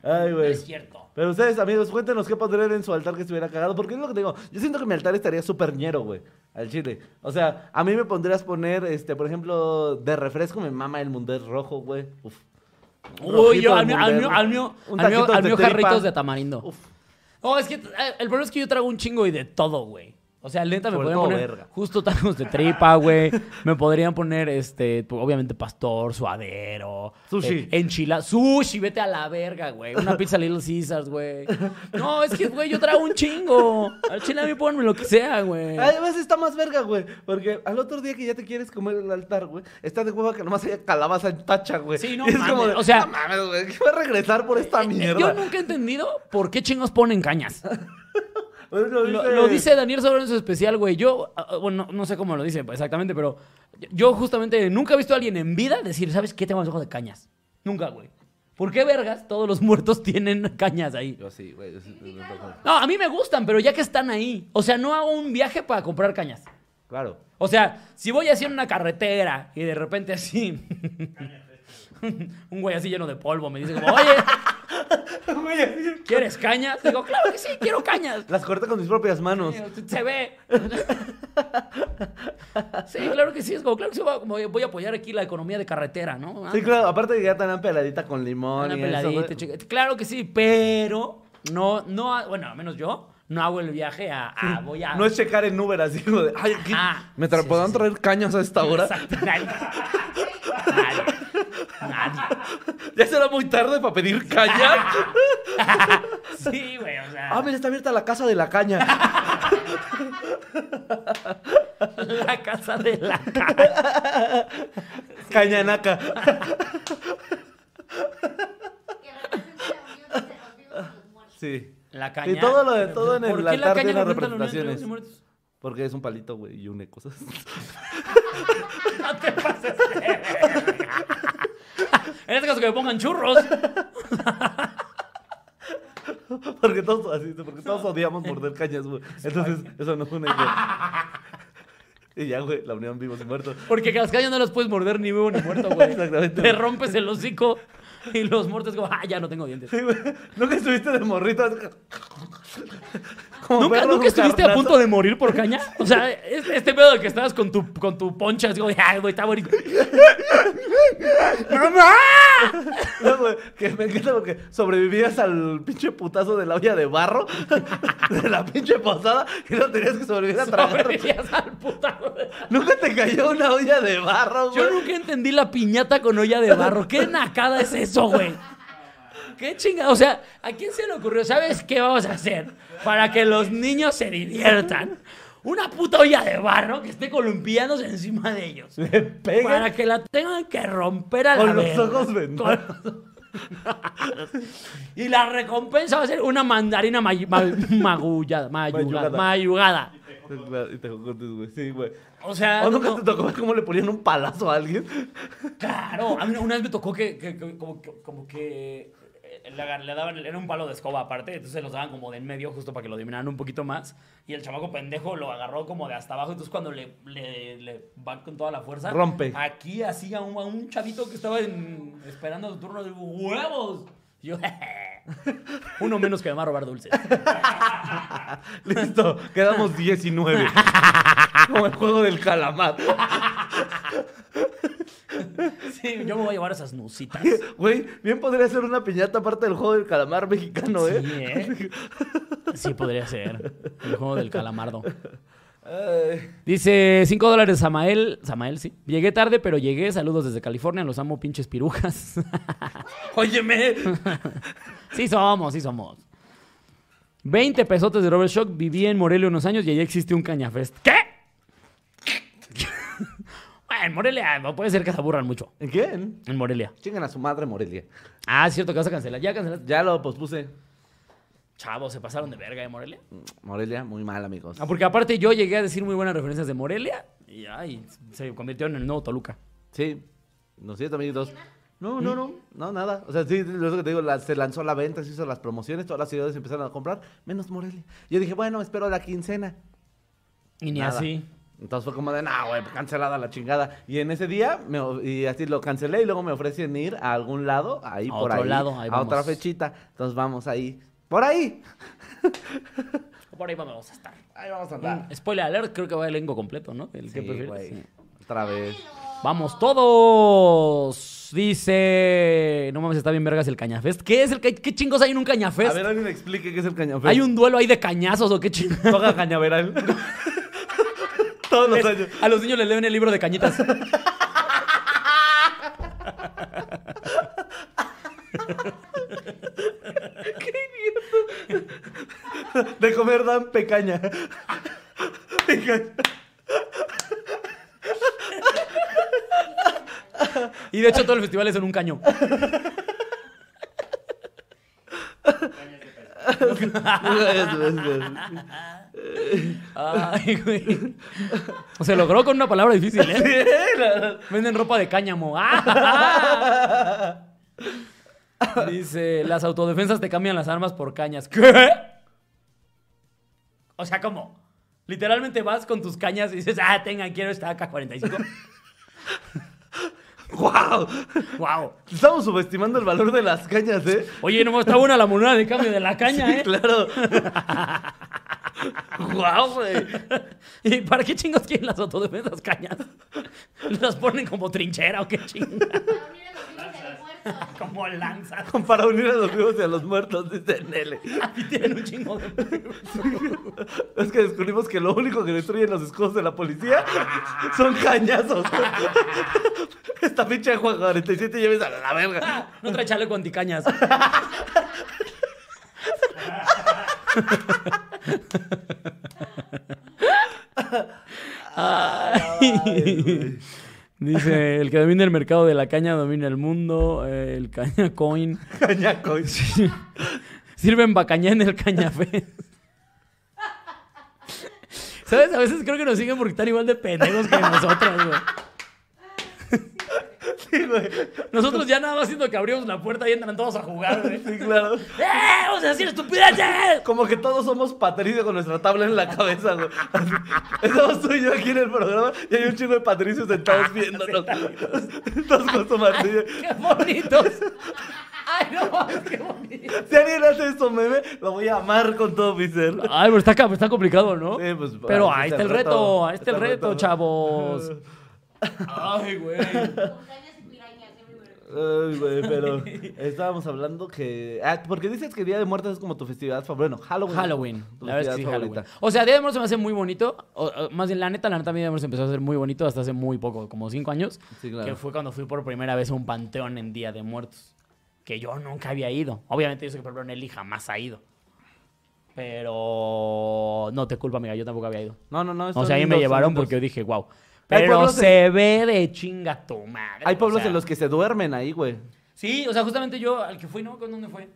Ay, No güey. es cierto. Pero ustedes, amigos, cuéntenos qué pondrían en su altar que estuviera cagado. Porque es lo que te digo. Yo siento que mi altar estaría súper ñero, güey. Al chile. O sea, a mí me pondrías poner, este, por ejemplo, de refresco me mama el munder rojo, güey. Uf. Uy, yo, al mío, al mío, al mío, al mío, jarritos de tamarindo. Uf. No, es que eh, el problema es que yo trago un chingo y de todo, güey. O sea, lenta me podrían poner verga. justo tacos de tripa, güey. Me podrían poner, este, pues, obviamente pastor, suadero. Sushi. eh, enchila, sushi, vete a la verga, güey. Una pizza Little Caesars, güey. No, es que, güey, yo trago un chingo. Al chile a mí ponme lo que sea, güey. Ay, a veces está más verga, güey. Porque al otro día que ya te quieres comer el altar, güey, está de hueva que nomás haya calabaza en tacha, güey. Sí, no Y es mames, como de, o sea- no mames, güey, ¿qué va a regresar por esta Eh, mierda? Yo nunca he entendido por qué chingos ponen cañas. Pues lo Lo, lo dice Daniel Sobrano en su especial, güey. Yo, ah, ah, bueno, no sé cómo lo dice exactamente, pero yo justamente nunca he visto a alguien en vida decir, ¿sabes qué? Tengo antojo de cañas. Nunca, güey. ¿Por qué vergas todos los muertos tienen cañas ahí? Yo sí, güey. No, a mí me gustan, pero ya que están ahí. O sea, no hago un viaje para comprar cañas. Claro. O sea, si voy así en una carretera y de repente así... un güey así lleno de polvo me dice como, oye, ¿quieres cañas? Digo, claro que sí, quiero cañas. Las corté con mis propias manos. Se ve. Sí, claro que sí. Es como, claro que sí. Voy a- voy a apoyar aquí la economía de carretera, ¿no? Sí, claro. Aparte que ya tan peladita con limón y eso, peladita, chica. Claro que sí, pero no, no, bueno, al menos yo no hago el viaje a, a- voy a. No es checar en Uber así como de, ay, aquí, Ah, ¿me tra- sí, podrán sí, sí. traer cañas a esta hora? Exacto, nadie. Nadie. Nadie. Ya será muy tarde para pedir caña. Sí, güey, o sea. ah, mira, está abierta la casa de la caña. La casa de la cara. Cañanaca. Sí. La caña. Y todo lo de todo en ¿Por el altar caña tiene representa la unión entre representaciones. Porque es un palito, güey, y une cosas. No te pases. En este caso que me pongan churros. porque todos así, porque todos odiamos morder cañas, güey. Entonces, eso no une, güey. Y ya, güey, la unión vivos y muertos. Porque las cañas no las puedes morder ni vivo ni muerto, güey. Exactamente. Te rompes el hocico y los muertos como, ah, ya no tengo dientes. Sí, güey. Nunca estuviste de morrito. Como ¿Nunca, perro ¿nunca estuviste a punto de morir por caña? O sea, este, este pedo de que estabas con tu, con tu poncha, así como, ay, güey, está bonito. ¡Mamá! No, güey, que me encanta porque sobrevivías al pinche putazo de la olla de barro de la pinche posada y no tenías que sobrevivir a tragar. Sobrevivías al putazo. Nunca te cayó una olla de barro, güey. Yo nunca entendí la piñata con olla de barro. ¿Qué nacada es eso, güey? ¿Qué chingada? O sea, ¿a quién se le ocurrió? ¿Sabes qué vamos a hacer? Para que los niños se diviertan. Una puta olla de barro que esté columpiándose encima de ellos. Le pega Para que la tengan que romper a la con los ojos vendados. Y la recompensa va a ser una mandarina may- ma- magullada, mayugada, Mayugada. Y te jocotes, güey. Sí, güey. O sea, ¿O nunca no- te tocó ver cómo le ponían un palazo a alguien? claro. A mí una vez me tocó que, que- que- como, que- como que eh, le, daban, era un palo de escoba aparte, entonces los daban como de en medio justo para que lo dominaran un poquito más. Y el chamaco pendejo lo agarró como de hasta abajo, entonces cuando le, le, le va con toda la fuerza, Rompe. Aquí así a un, a un chavito que estaba en- esperando su turno de huevos. Yo, uno menos que me va a robar dulces. Listo, quedamos 19. Como el juego del calamar. Sí, yo me voy a llevar esas nusitas. Güey, bien podría ser una piñata aparte del juego del calamar mexicano, ¿eh? Sí, ¿eh? Sí, podría ser. El juego del calamardo. Ay. Dice 5 dólares Samael. Samael, sí. Llegué tarde, pero llegué. Saludos desde California. Los amo, pinches pirujas. Óyeme. Sí somos, sí somos. 20 pesotes de Robert Shock. Viví en Morelia unos años y allá existe un cañafest. ¿Qué? Bueno, en Morelia no puede ser que se aburran mucho. ¿En quién? En Morelia. Chingan a su madre, Morelia. Ah, es cierto que vas a cancelar. Ya cancelaste. Ya lo pospuse. Chavos, se pasaron de verga de Morelia. Morelia, muy mal, amigos. Ah, porque aparte yo llegué a decir muy buenas referencias de Morelia y ay, se convirtió en el nuevo Toluca. Sí. Lo siento, amiguitos. No, no, no. No, nada. O sea, sí, lo que te digo, la- se lanzó la venta, se hizo las promociones, todas las ciudades empezaron a comprar, menos Morelia. Yo dije, bueno, espero la quincena. Y ni Nada. así. Entonces fue como de, nah, güey, cancelada la chingada. Y en ese día, me y así lo cancelé y luego me ofrecen ir a algún lado, ahí A por otro ahí. lado, ahí a otra fechita. Entonces vamos ahí. ¡Por ahí! Por ahí vamos a estar. Ahí vamos a andar. Mm, Spoiler alert, creo que va el elenco completo, ¿no? El que prefieres. Sí. Otra vez. Vamos todos. Dice, no mames, está bien vergas el Cañafest. ¿Qué es el ca- qué chingos hay en un A Cañafest? ver, alguien me explique qué es el cañafest. ¿Hay un duelo ahí de cañazos o qué chingos? Toca cañaveral. Todos los años. A los niños les leen el libro de cañitas. De comer dan pecaña. Pecaña. Y de hecho todo el festival es en un caño. Ay, güey. Se logró con una palabra difícil, ¿eh? Venden ropa de cáñamo. Dice, las autodefensas te cambian las armas por cañas. ¿Qué? O sea, ¿cómo? Literalmente vas con tus cañas y dices, ah, tengan, quiero esta AK-45. ¡Wow! wow. Estamos subestimando el valor de las cañas, ¿eh? Oye, no está buena la moneda de cambio de la caña, ¿eh? Claro. ¡Wow, güey! ¿Y para qué chingos quieren las autodefensas cañas? ¿Las ponen como trinchera o qué chinga? Como lanzas. Para unir a los vivos y a los muertos, dice Nele. Aquí tienen un chingo de... Es que descubrimos que lo único que destruyen los escudos de la policía son cañazos. Esta pinche de Juan 47 lleves a la verga. No trae chaleco anticañas. Ay. Dice, el que domina el mercado de la caña domina el mundo. eh, el caña coin. Cañaco. Sirven bacañá en el cañafé. ¿Sabes? A veces creo que nos siguen porque están igual de pendejos que nosotros, güey. Sí, güey. Nosotros ya nada más siento que abrimos la puerta y entran todos a jugar, güey. Sí, claro. ¡Eh! ¡Vamos a decir estupideces! Como que todos somos Patricio con nuestra tabla en la cabeza, güey. Estamos tú y yo aquí en el programa y hay un chingo de Patricios sentados viéndonos. Todos con su martillo. ¡Qué bonitos! ¡Ay, no qué bonito! Si alguien hace eso, meme, lo voy a amar con todo mi ser. Ay, pero está, está complicado, ¿no? Sí, pues, pero ahí está el reto, ahí está el reto, chavos. Ay, güey. Montañas y pirañas, everywhere. Ay, güey, pero estábamos hablando que. Ah, porque dices que Día de Muertos es como tu festividad favorita. Bueno, Halloween. Halloween. Tu La verdad es que sí, Halloween. O sea, Día de Muertos se me hace muy bonito. O- o, más bien, la neta, la neta, mi Día de Muertos empezó a ser muy bonito hasta hace muy poco, como cinco años. Sí, claro. Que fue cuando fui por primera vez a un panteón en Día de Muertos. Que yo nunca había ido. Obviamente, yo sé que, por ejemplo, Nelly jamás ha ido. Pero no te culpa, amiga, yo tampoco había ido. No, no, no. O sea, ahí me llevaron lindos. porque yo dije, wow. Pero se ve de chinga tu madre. Hay o pueblos sea. en los que se duermen ahí, güey. Sí, o sea, justamente yo al que fui, ¿no? ¿Con dónde fue?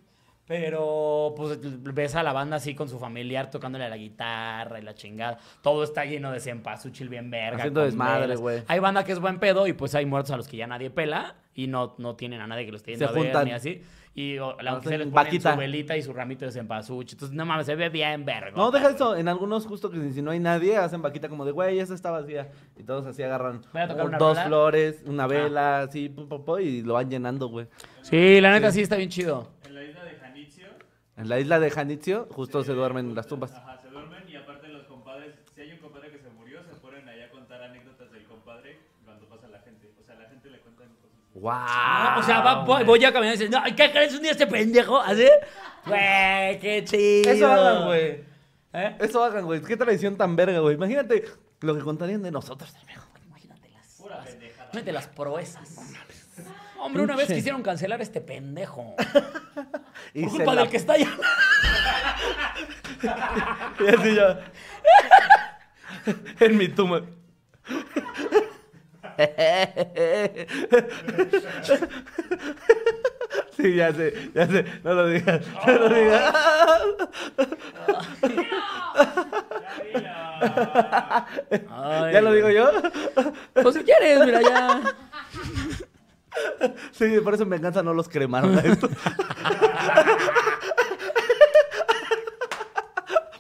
Pero, pues, ves a la banda así con su familiar tocándole a la guitarra y la chingada. Todo está lleno de cempasúchil bien verga. Haciendo desmadre, güey. Hay banda que es buen pedo y pues hay muertos a los que ya nadie pela y no, no tienen a nadie que los esté yendo Se a ver juntan. ni así. Y o, la aunque se les ponen su velita y su ramito de cempasúchil. Entonces, no mames, se ve bien verga. No, deja eso. En algunos, justo que si no hay nadie, hacen vaquita como de, güey, esa está vacía. Y todos así agarran una dos. Ah. flores, una vela, así, pum, pum, pum, y lo van llenando, güey. Sí, la neta sí está bien chido. En la isla de Janitzio, En la isla de Janitzio, justo se duermen en las tumbas. ajá, se duermen y aparte los compadres, si hay un compadre que se murió, se ponen ahí a contar anécdotas del compadre cuando pasa la gente. O sea, la gente le cuentan cosas. ¡Wow! No, o sea, va- voy, voy a caminar y dices, no, ¿qué crees un día este pendejo? ¿Así? Güey, qué chido. Eso hagan, güey. ¿Eh? Eso hagan, güey. Qué tradición tan verga, güey. Imagínate lo que contarían de nosotros. Imagínate las, Pura pendejada. imagínate las proezas. Hombre, una vez quisieron cancelar a este pendejo. Y Por culpa la- del que está allá. Y así ya. en mi tumba. Sí, ya sé, ya sé. No lo digas. No lo digas. Ay, ¿Ya lo digo yo? Pues si quieres, mira, ya. Sí, por eso en venganza no los cremaron a esto.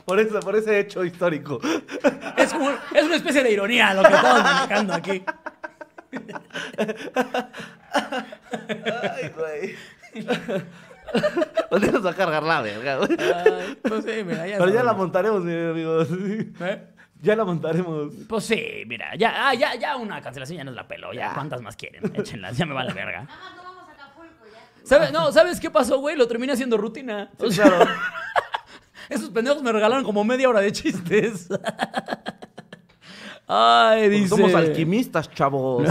Por eso, por ese hecho histórico. Es, como, es una especie de ironía lo que estamos manejando aquí. Ay, güey. ¿Dónde nos va a cargar la verga, güey? Ay, pues sí, mira, ya Pero ya la montaremos, mi amigos. ¿Eh? Ya la montaremos. Pues sí, mira, ya, ah, ya, ya una cancelación ya nos la peló. Ya, Ya. ¿cuántas más quieren? Échenlas, ya me va la verga. Nada más no vamos a Acapulco ya. ¿Sabes? No, ¿sabes qué pasó, güey? Lo terminé haciendo rutina. O Sí, sea, claro. esos pendejos me regalaron como media hora de chistes. Ay, dice. Somos alquimistas, chavos.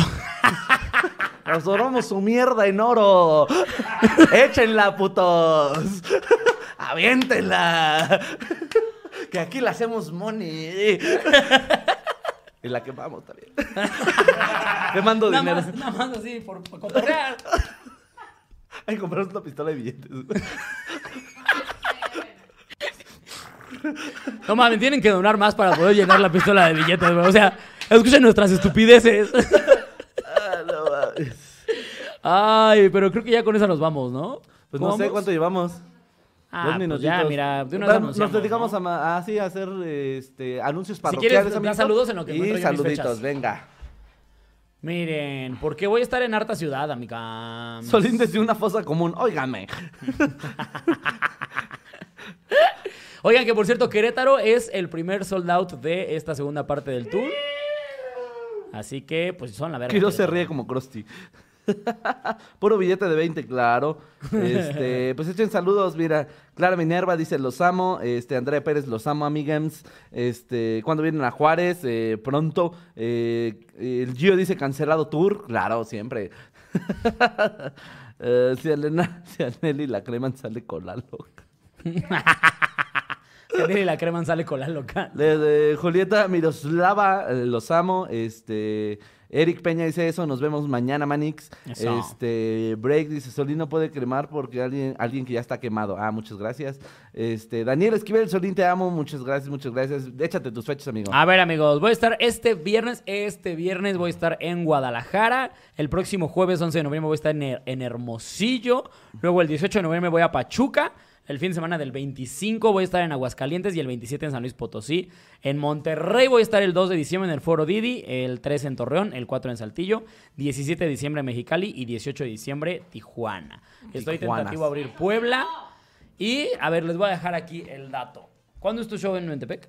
Transformamos su mierda en oro. Échenla, putos. Aviéntenla. Que aquí la hacemos money. Y la quemamos también. Te mando Nada dinero. más, nada más así, por, por cotorrear. Hay que comprar una pistola de billetes. No mames, tienen que donar más para poder llenar la pistola de billetes, güey. O sea, escuchen nuestras estupideces. Ah, no mames. Ay, pero creo que ya con esa nos vamos, ¿no? Pues ¿Cómo no sé vamos? cuánto llevamos. Ah, Dos pues minutitos. ya, mira, de una vez Bueno, anunciamos, Nos dedicamos ¿no? a, ma- a, sí, a hacer este, anuncios Si parroquiales, quieres, da amiguito. saludos en lo que encuentro Y yo mis saluditos, fechas. venga. Miren, porque voy a estar en harta ciudad, amiga. Solín desde una fosa común. Óigame. Oigan, que por cierto, Querétaro es el primer sold out de esta segunda parte del tour. Así que, pues son la verga. Kiro se Querétaro. ríe como Krusty. Puro billete de 20, claro. Este, pues echen saludos, mira. Clara Minerva dice, los amo. Este, Andrea Pérez, los amo, amigams. Este, cuando vienen a Juárez? Eh, pronto. Eh, el Gio dice, cancelado tour. Claro, siempre. Eh, si a Elena, si a Nelly la creman sale con la loca. Y la crema sale con la loca. Julieta Miroslava, eh, los amo. Este. Eric Peña dice eso, nos vemos mañana, Manix. Eso. Este, Break dice, Solín no puede cremar porque alguien, alguien que ya está quemado. Ah, muchas gracias. Este, Daniel Esquivel, Solín, te amo. Muchas gracias, muchas gracias. Échate tus fechas, amigo. A ver, amigos, voy a estar este viernes, este viernes voy a estar en Guadalajara. El próximo jueves 11 de noviembre voy a estar en, en Hermosillo. Luego el 18 de noviembre voy a Pachuca. El fin de semana del 25 voy a estar en Aguascalientes y el 27 en San Luis Potosí. En Monterrey voy a estar el 2 de diciembre en el Foro Didi, el 3 en Torreón, el 4 en Saltillo, 17 de diciembre en Mexicali y 18 de diciembre Tijuana. Estoy Tijuanas. tentativo a abrir Puebla. Y, a ver, les voy a dejar aquí el dato. ¿Cuándo es tu show en Mentepec?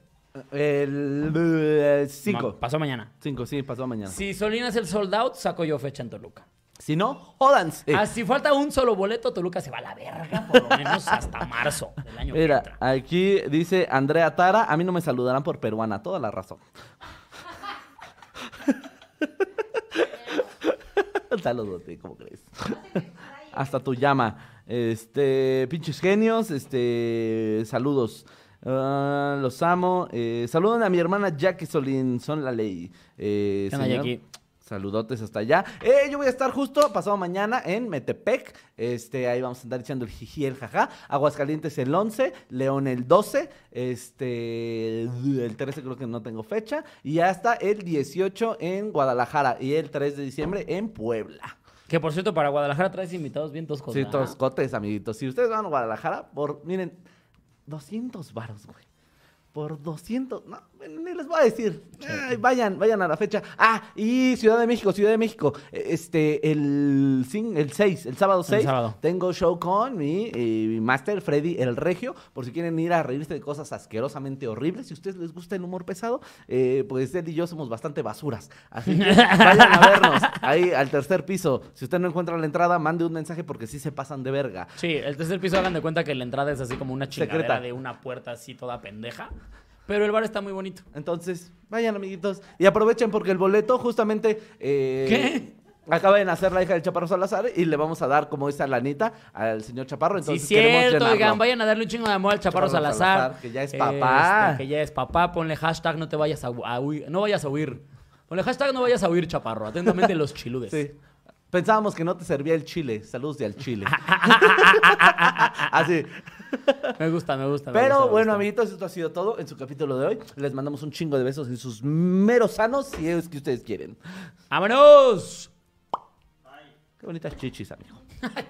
El 5. Ma- Pasó mañana. 5, sí, pasó mañana. Si Solín hace el sold out, saco yo fecha en Toluca. Si no, jódanse. Ah, si falta un solo boleto, Toluca se va a la verga, por lo menos hasta marzo del año que Mira, entra. aquí dice Andrea Tara, a mí no me saludarán por peruana, toda la razón. Saludos, ¿cómo crees? Hasta tu llama. Este, pinches genios, este, saludos. Ah, los amo. Eh, saluden a mi hermana Jackie Solín, son la ley. Eh, ¿Qué onda, señor. Saludotes hasta allá. Eh, yo voy a estar justo pasado mañana en Metepec. Este, ahí vamos a andar echando el jiji, el jaja. Aguascalientes el 11, León el 12, este, el 13 creo que no tengo fecha. Y hasta el 18 en Guadalajara y el 3 de diciembre en Puebla. Que por cierto, para Guadalajara traes invitados bien toscos. Sí, ¿verdad? todos cotes, amiguitos. Si ustedes van a Guadalajara, por, miren, 200 varos, güey. Por 200, no, ni les voy a decir. Ay, vayan, vayan a la fecha. Ah, y Ciudad de México, Ciudad de México. Eh, Este, el, el 6, el sábado 6, sábado. tengo show con mi, eh, mi máster, Freddy el Regio. Por si quieren ir a reírse de cosas asquerosamente horribles. Si a ustedes les gusta el humor pesado, eh, pues él y yo somos bastante basuras. Así que vayan a vernos ahí al tercer piso. Si usted no encuentra la entrada, mande un mensaje porque sí se pasan de verga. Sí, el tercer piso hagan de cuenta que la entrada es así como una chingadera Secreta. de una puerta así toda pendeja. Pero el bar está muy bonito. Entonces, vayan, amiguitos. Y aprovechen porque el boleto justamente... eh, ¿Qué? Acaba de nacer la hija del Chaparro Salazar y le vamos a dar como esa lanita al señor Chaparro. Entonces sí, cierto, oigan, vayan a darle un chingo de amor al Chaparro, Chaparro Salazar. Salazar, que ya es papá. Este, que ya es papá, ponle hashtag no te vayas a, a huir, no vayas a huir. Ponle hashtag no vayas a huir, Chaparro. Atentamente los chiludes. Sí. Pensábamos que no te servía el chile. Saludos de al chile. Así. Me gusta, me gusta. me Pero gusta, bueno, gusta. amiguitos, esto ha sido todo en su capítulo de hoy. Les mandamos un chingo de besos en sus meros sanos, si es que ustedes quieren. ¡Vámonos! Qué bonitas chichis, amigo.